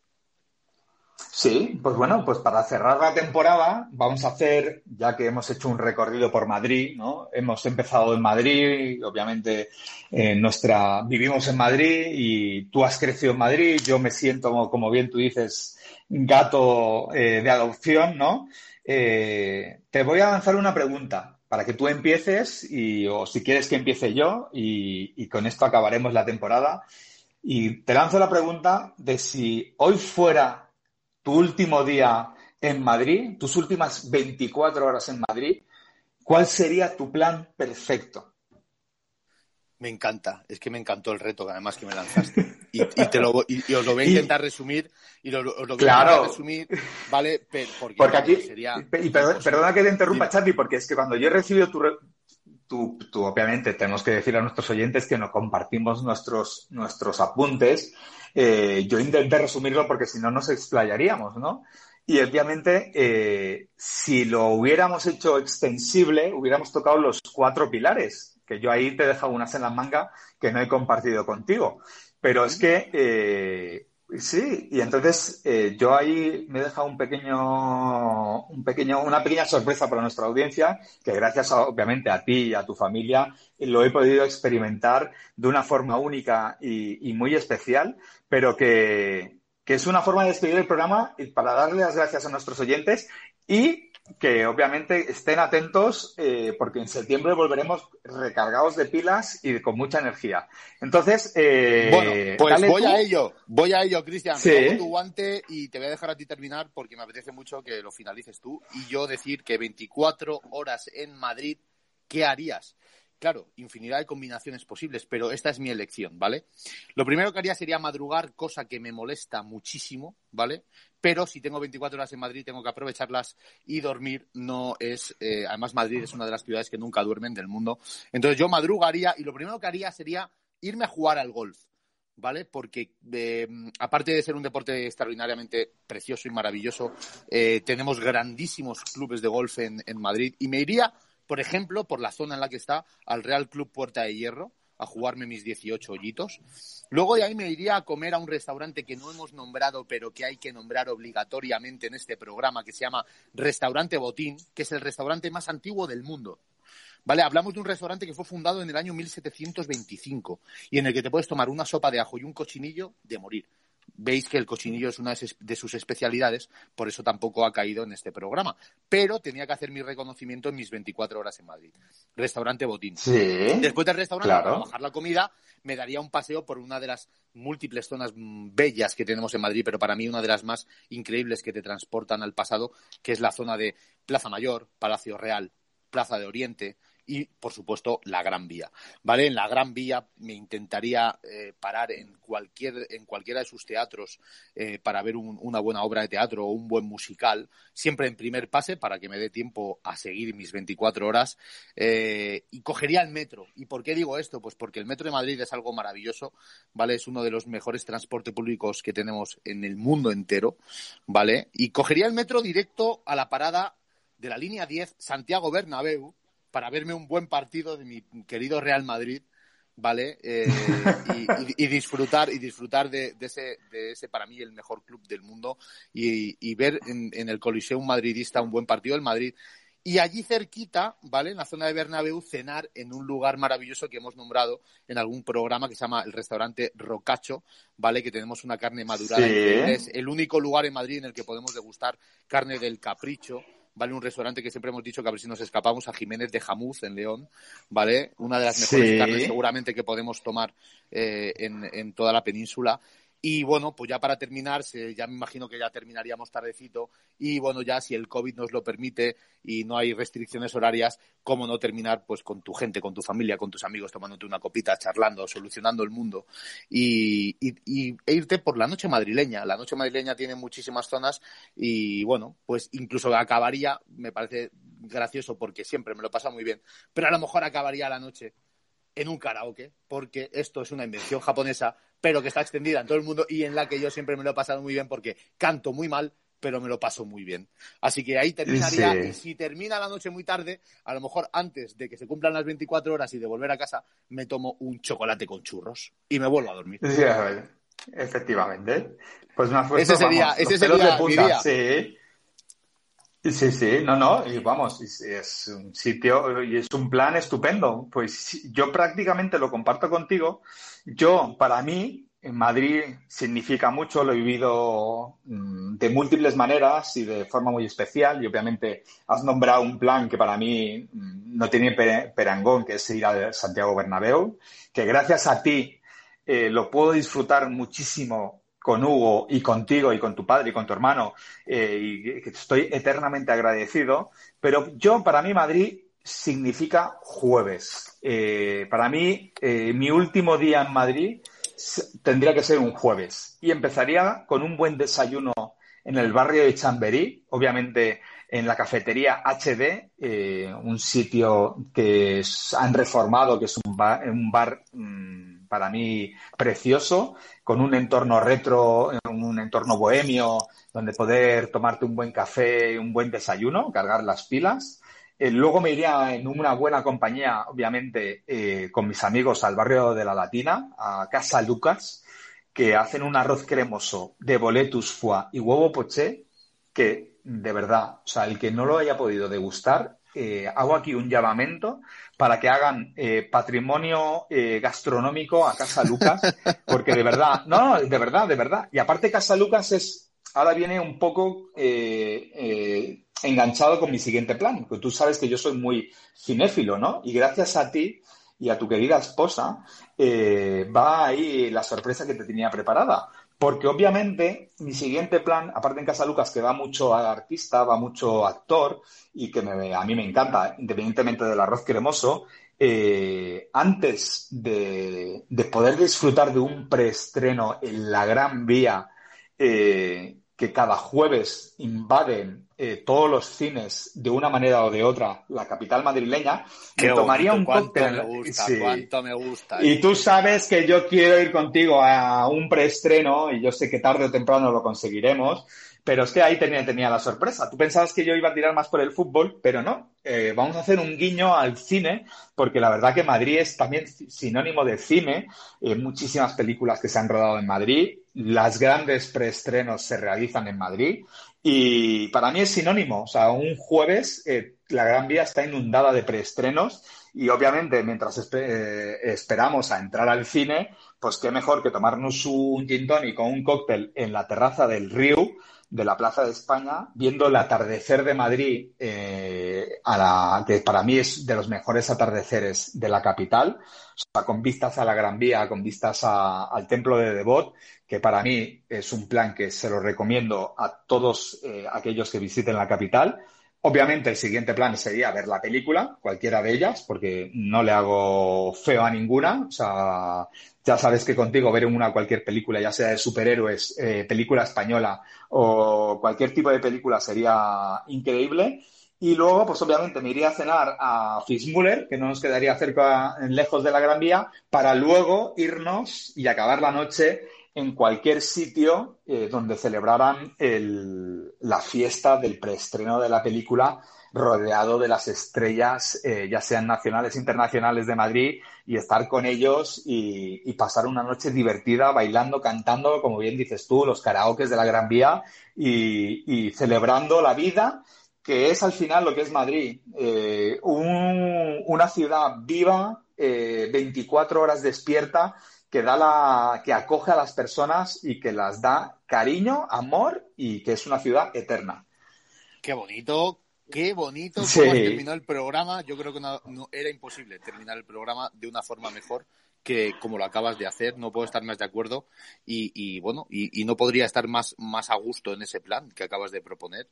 Sí, pues bueno, pues para cerrar la temporada vamos a hacer, ya que hemos hecho un recorrido por Madrid, ¿no? Hemos empezado en Madrid, obviamente eh, nuestra, vivimos en Madrid y tú has crecido en Madrid, yo me siento, como, bien tú dices, gato eh, de adopción, ¿no? Eh, te voy a lanzar una pregunta para que tú empieces y, o si quieres que empiece yo y, y con esto acabaremos la temporada. Y te lanzo la pregunta de si hoy fuera tu último día en Madrid, tus últimas 24 horas en Madrid, ¿cuál sería tu plan perfecto? Me encanta, es que me encantó el reto además que me lanzaste. Y, te lo, y, os lo voy a intentar resumir, y lo, os lo voy a intentar resumir, ¿vale? Porque, aquí, y perdona que te interrumpa, Charlie, porque es que cuando yo he recibido tu, Tú, tú, obviamente tenemos que decir a nuestros oyentes que no compartimos nuestros, nuestros apuntes eh, yo intenté resumirlo porque si no nos explayaríamos, ¿no? Y obviamente, eh, si lo hubiéramos hecho extensible, hubiéramos tocado los cuatro pilares, que yo ahí te he dejado unas en la manga que no he compartido contigo. Pero es que eh, Sí, y entonces eh, yo ahí me he dejado un pequeño, un pequeño, una pequeña sorpresa para nuestra audiencia, que gracias obviamente a ti y a tu familia lo he podido experimentar de una forma única y, y muy especial, pero que, que es una forma de despedir el programa para darle las gracias a nuestros oyentes y que obviamente estén atentos eh, porque en septiembre volveremos recargados de pilas y con mucha energía. Entonces, eh, bueno, pues voy a ello, voy a ello, Cristian. Sí. tu guante y te voy a dejar a ti terminar porque me apetece mucho que lo finalices tú y yo decir que 24 horas en Madrid, ¿qué harías? Claro, infinidad de combinaciones posibles, pero esta es mi elección, ¿vale? Lo primero que haría sería madrugar, cosa que me molesta muchísimo, ¿vale? Pero si tengo 24 horas en Madrid, tengo que aprovecharlas y dormir no es. Eh, además, Madrid es una de las ciudades que nunca duermen del mundo. Entonces, yo madrugaría y lo primero que haría sería irme a jugar al golf. ¿vale? Porque eh, aparte de ser un deporte extraordinariamente precioso y maravilloso, eh, tenemos grandísimos clubes de golf en, en Madrid y me iría por ejemplo, por la zona en la que está, al Real Club Puerta de Hierro, a jugarme mis 18 hoyitos. Luego de ahí me iría a comer a un restaurante que no hemos nombrado, pero que hay que nombrar obligatoriamente en este programa, que se llama Restaurante Botín, que es el restaurante más antiguo del mundo. ¿Vale? Hablamos de un restaurante que fue fundado en el año 1725 y en el que te puedes tomar una sopa de ajo y un cochinillo de morir veis que el cochinillo es una de sus especialidades, por eso tampoco ha caído en este programa. Pero tenía que hacer mi reconocimiento en mis 24 horas en Madrid. Restaurante Botín. Sí. Después del restaurante, para bajar la comida, me daría un paseo por una de las múltiples zonas bellas que tenemos en Madrid, pero para mí una de las más increíbles que te transportan al pasado, que es la zona de Plaza Mayor, Palacio Real, Plaza de Oriente, y, por supuesto, la Gran Vía. ¿Vale? En la Gran Vía me intentaría eh, parar en, cualquier, en cualquiera de sus teatros eh, para ver una buena obra de teatro o un buen musical, siempre en primer pase para que me dé tiempo a seguir mis 24 horas. Eh, y cogería el metro. ¿Y por qué digo esto? Pues porque el metro de Madrid es algo maravilloso, ¿vale? Es uno de los mejores transportes públicos que tenemos en el mundo entero, ¿vale? Y cogería el metro directo a la parada de la línea 10 Santiago Bernabéu, para verme un buen partido de mi querido Real Madrid, ¿vale? Eh, y, disfrutar, y disfrutar de, ese, de ese, para mí, el mejor club del mundo y, ver en, el Coliseum madridista un buen partido del Madrid. Y allí cerquita, ¿vale? En la zona de Bernabéu, cenar en un lugar maravilloso que hemos nombrado en algún programa que se llama el restaurante Rocacho, ¿vale? Que tenemos una carne madurada. Es el único lugar en Madrid en el que podemos degustar carne del capricho, ¿vale? Un restaurante que siempre hemos dicho que a ver si nos escapamos a Jiménez de Jamuz en León, ¿vale? Una de las mejores carnes seguramente que podemos tomar eh, en, en toda la península. Y bueno, pues ya para terminar, ya me imagino que ya terminaríamos tardecito. Y bueno, ya si el COVID nos lo permite y no hay restricciones horarias, ¿cómo no terminar pues con tu gente, con tu familia, con tus amigos, tomándote una copita, charlando, solucionando el mundo y, e irte por la noche madrileña? La noche madrileña tiene muchísimas zonas y bueno, pues incluso acabaría, me parece gracioso porque siempre me lo pasa muy bien, pero a lo mejor acabaría la noche en un karaoke, porque esto es una invención japonesa, pero que está extendida en todo el mundo y en la que yo siempre me lo he pasado muy bien porque canto muy mal, pero me lo paso muy bien. Así que ahí terminaría. Y si termina la noche muy tarde, a lo mejor antes de que se cumplan las 24 horas y de volver a casa, me tomo un chocolate con churros y me vuelvo a dormir. Sí, efectivamente. Pues ese sería, ese sería mi día. Sí. Sí, sí, no, no, y vamos, es un sitio y es un plan estupendo. Pues yo prácticamente lo comparto contigo. Yo, para mí, en Madrid significa mucho, lo he vivido mm, de múltiples maneras y de forma muy especial. Y obviamente has nombrado un plan que para mí mm, no tiene perangón, que es ir a Santiago Bernabéu, que gracias a ti eh, lo puedo disfrutar muchísimo con Hugo y contigo y con tu padre y con tu hermano, eh, y estoy eternamente agradecido, pero yo, para mí, Madrid significa jueves. Eh, para mí, eh, mi último día en Madrid tendría que ser un jueves y empezaría con un buen desayuno en el barrio de Chamberí, obviamente en la cafetería HD, un sitio que han reformado, que es un bar, un mm, para mí precioso, con un entorno retro, un entorno bohemio, donde poder tomarte un buen café, un buen desayuno, cargar las pilas. Eh, luego me iría en una buena compañía, obviamente, eh, con mis amigos al barrio de la Latina, a Casa Lucas, que hacen un arroz cremoso de boletus foie y huevo poché, que de verdad, o sea, el que no lo haya podido degustar, eh, hago aquí un llamamiento para que hagan eh, patrimonio eh, gastronómico a Casa Lucas, porque de verdad, no, de verdad, de verdad. Y aparte Casa Lucas es, ahora viene un poco enganchado con mi siguiente plan, porque tú sabes que yo soy muy cinéfilo, ¿no? Y gracias a ti y a tu querida esposa, va ahí la sorpresa que te tenía preparada. Porque obviamente mi siguiente plan, aparte en Casa Lucas, que va mucho a artista, va mucho actor y que a mí me encanta, independientemente del arroz cremoso, eh, antes de, poder disfrutar de un preestreno en la Gran Vía, eh, que cada jueves invaden eh, todos los cines de una manera o de otra la capital madrileña, me tomaría un cóctel. Me gusta, cuánto me gusta. Y tú sabes que yo quiero ir contigo a un preestreno y yo sé que tarde o temprano lo conseguiremos. Pero es que ahí tenía, tenía la sorpresa. Tú pensabas que yo iba a tirar más por el fútbol, pero no. Eh, vamos a hacer un guiño al cine, porque la verdad que Madrid es también sinónimo de cine. Eh, muchísimas películas que se han rodado en Madrid. Las grandes preestrenos se realizan en Madrid. Y para mí es sinónimo. O sea, un jueves eh, la Gran Vía está inundada de preestrenos. Y obviamente, mientras esperamos a entrar al cine, pues qué mejor que tomarnos un gin tonic o un cóctel en la terraza del río de la Plaza de España, viendo el atardecer de Madrid, eh, a la, que para mí es de los mejores atardeceres de la capital, con vistas a la Gran Vía, con vistas al Templo de Devot, que para mí es un plan que se lo recomiendo a todos eh, aquellos que visiten la capital. Obviamente el siguiente plan sería ver la película, cualquiera de ellas, porque no le hago feo a ninguna. O sea, ya sabes que contigo ver una cualquier película, ya sea de superhéroes, eh, película española o cualquier tipo de película sería increíble. Y luego, pues obviamente me iría a cenar a Fitzmuller, que no nos quedaría cerca, lejos de la Gran Vía, para luego irnos y acabar la noche en cualquier sitio eh, donde celebraran el, la fiesta del preestreno de la película rodeado de las estrellas, eh, ya sean nacionales, internacionales de Madrid, y estar con ellos y, pasar una noche divertida, bailando, cantando, como bien dices tú, los karaokes de la Gran Vía y, celebrando la vida, que es al final lo que es Madrid, eh, una ciudad viva, 24 eh, horas despierta, que da la, que acoge a las personas y que las da cariño, amor y que es una ciudad eterna. Qué bonito, Qué bonito cómo terminó el programa. Yo creo que no, era imposible terminar el programa de una forma mejor que como lo acabas de hacer. No puedo estar más de acuerdo y, bueno, y, no podría estar más, más a gusto en ese plan que acabas de proponer.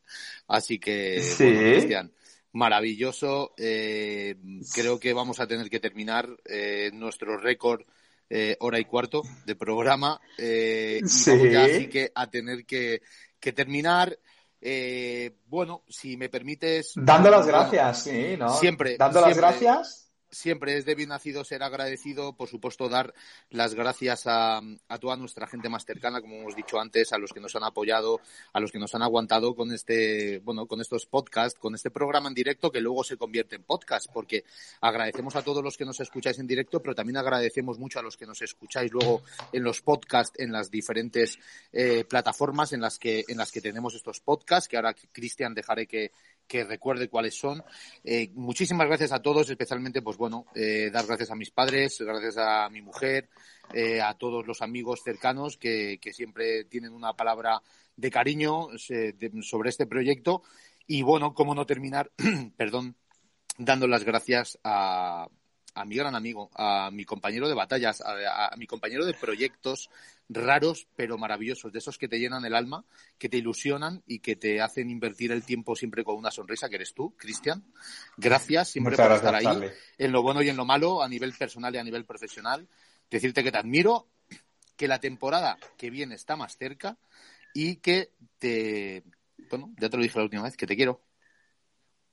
Así que, Cristian, maravilloso. Eh, creo que vamos a tener que terminar eh, nuestro récord eh, hora y cuarto de programa. y vamos ya así que a tener que, que terminar. Eh, bueno, si me permites. Dando las gracias, sí, ¿no? Siempre. Dando las gracias siempre es de bien nacido ser agradecido, por supuesto, dar las gracias a, toda nuestra gente más cercana, como hemos dicho antes, a los que nos han apoyado, a los que nos han aguantado con este, bueno, con estos podcasts, con este programa en directo que luego se convierte en podcast, porque agradecemos a todos los que nos escucháis en directo, pero también agradecemos mucho a los que nos escucháis luego en los podcasts, en las diferentes eh, plataformas en las que, en las que tenemos estos podcasts, que ahora Cristian dejaré que, que recuerde cuáles son. Eh, muchísimas gracias a todos, especialmente, pues bueno, eh, dar gracias a mis padres, gracias a mi mujer, eh, a todos los amigos cercanos que, que, siempre tienen una palabra de cariño sobre este proyecto. Y bueno, cómo no terminar, perdón, dando las gracias a, a mi gran amigo, a mi compañero de batallas, a, mi compañero de proyectos raros pero maravillosos, de esos que te llenan el alma, que te ilusionan y que te hacen invertir el tiempo siempre con una sonrisa, que eres tú, Cristian. Gracias siempre por estar ahí, en lo bueno y en lo malo, a nivel personal y a nivel profesional. Decirte que te admiro, que la temporada que viene está más cerca y que te... Bueno, ya te lo dije la última vez, que te quiero.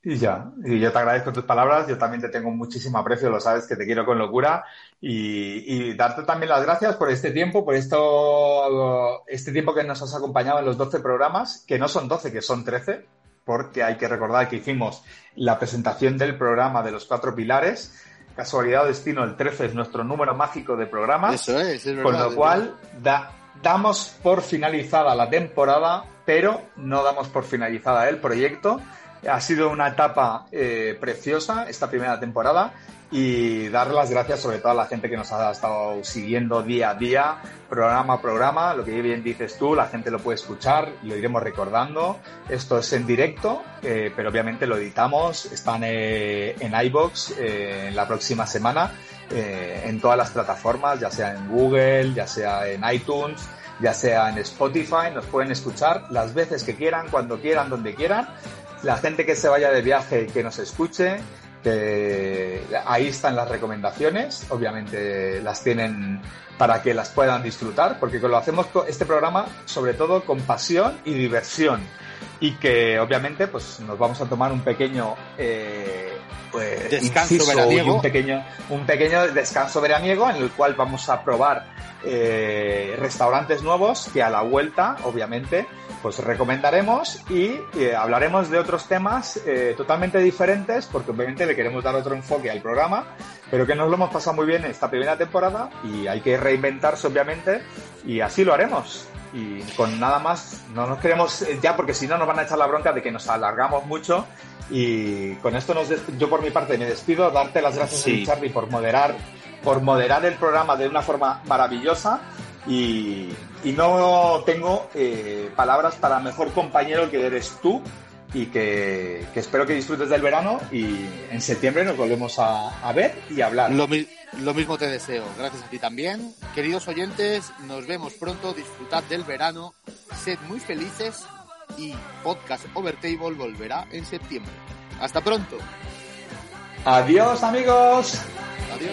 Y ya, y yo te agradezco tus palabras, yo también te tengo muchísimo aprecio, lo sabes que te quiero con locura y, darte también las gracias por este tiempo, por esto, este tiempo que nos has acompañado en los 12 programas, que no son 12, que son 13, porque hay que recordar que hicimos la presentación del programa de los cuatro pilares. Casualidad o destino, el 13 es nuestro número mágico de programas. Eso es, es verdad. Con lo cual, da, damos por finalizada la temporada, pero no damos por finalizada el proyecto. Ha sido una etapa eh, preciosa esta primera temporada y dar las gracias sobre todo a la gente que nos ha estado siguiendo día a día, programa a programa, lo que bien dices tú, la gente lo puede escuchar, lo iremos recordando. Esto es en directo, eh, pero obviamente lo editamos, están eh, en iBox eh, la próxima semana, eh, en todas las plataformas, ya sea en Google, ya sea en iTunes, ya sea en Spotify, nos pueden escuchar las veces que quieran, cuando quieran, donde quieran. La gente que se vaya de viaje, que nos escuche, que ahí están las recomendaciones, obviamente las tienen para que las puedan disfrutar, porque lo hacemos este programa sobre todo con pasión y diversión y que obviamente pues nos vamos a tomar un pequeño eh, pues, Descanso veraniego. un pequeño un pequeño descanso veraniego en el cual vamos a probar eh, restaurantes nuevos que a la vuelta obviamente pues recomendaremos y eh, hablaremos de otros temas eh, totalmente diferentes porque obviamente le queremos dar otro enfoque al programa pero que nos lo hemos pasado muy bien esta primera temporada y hay que reinventarse obviamente y así lo haremos. Y con nada más no nos queremos eh, ya porque si no nos van a echar la bronca de que nos alargamos mucho. Y con esto nos yo por mi parte me despido darte las gracias Sí. Charlie por moderar por moderar el programa de una forma maravillosa. Y, y no tengo eh, palabras para mejor compañero que eres tú y que, que espero que disfrutes del verano y en septiembre nos volvemos a, a ver y a hablar. Lo, mi- lo mismo te deseo. Gracias a ti también. Queridos oyentes, nos vemos pronto. Disfrutad del verano. Sed muy felices y Podcast Overtable volverá en septiembre. Hasta pronto. Adiós amigos. Adiós.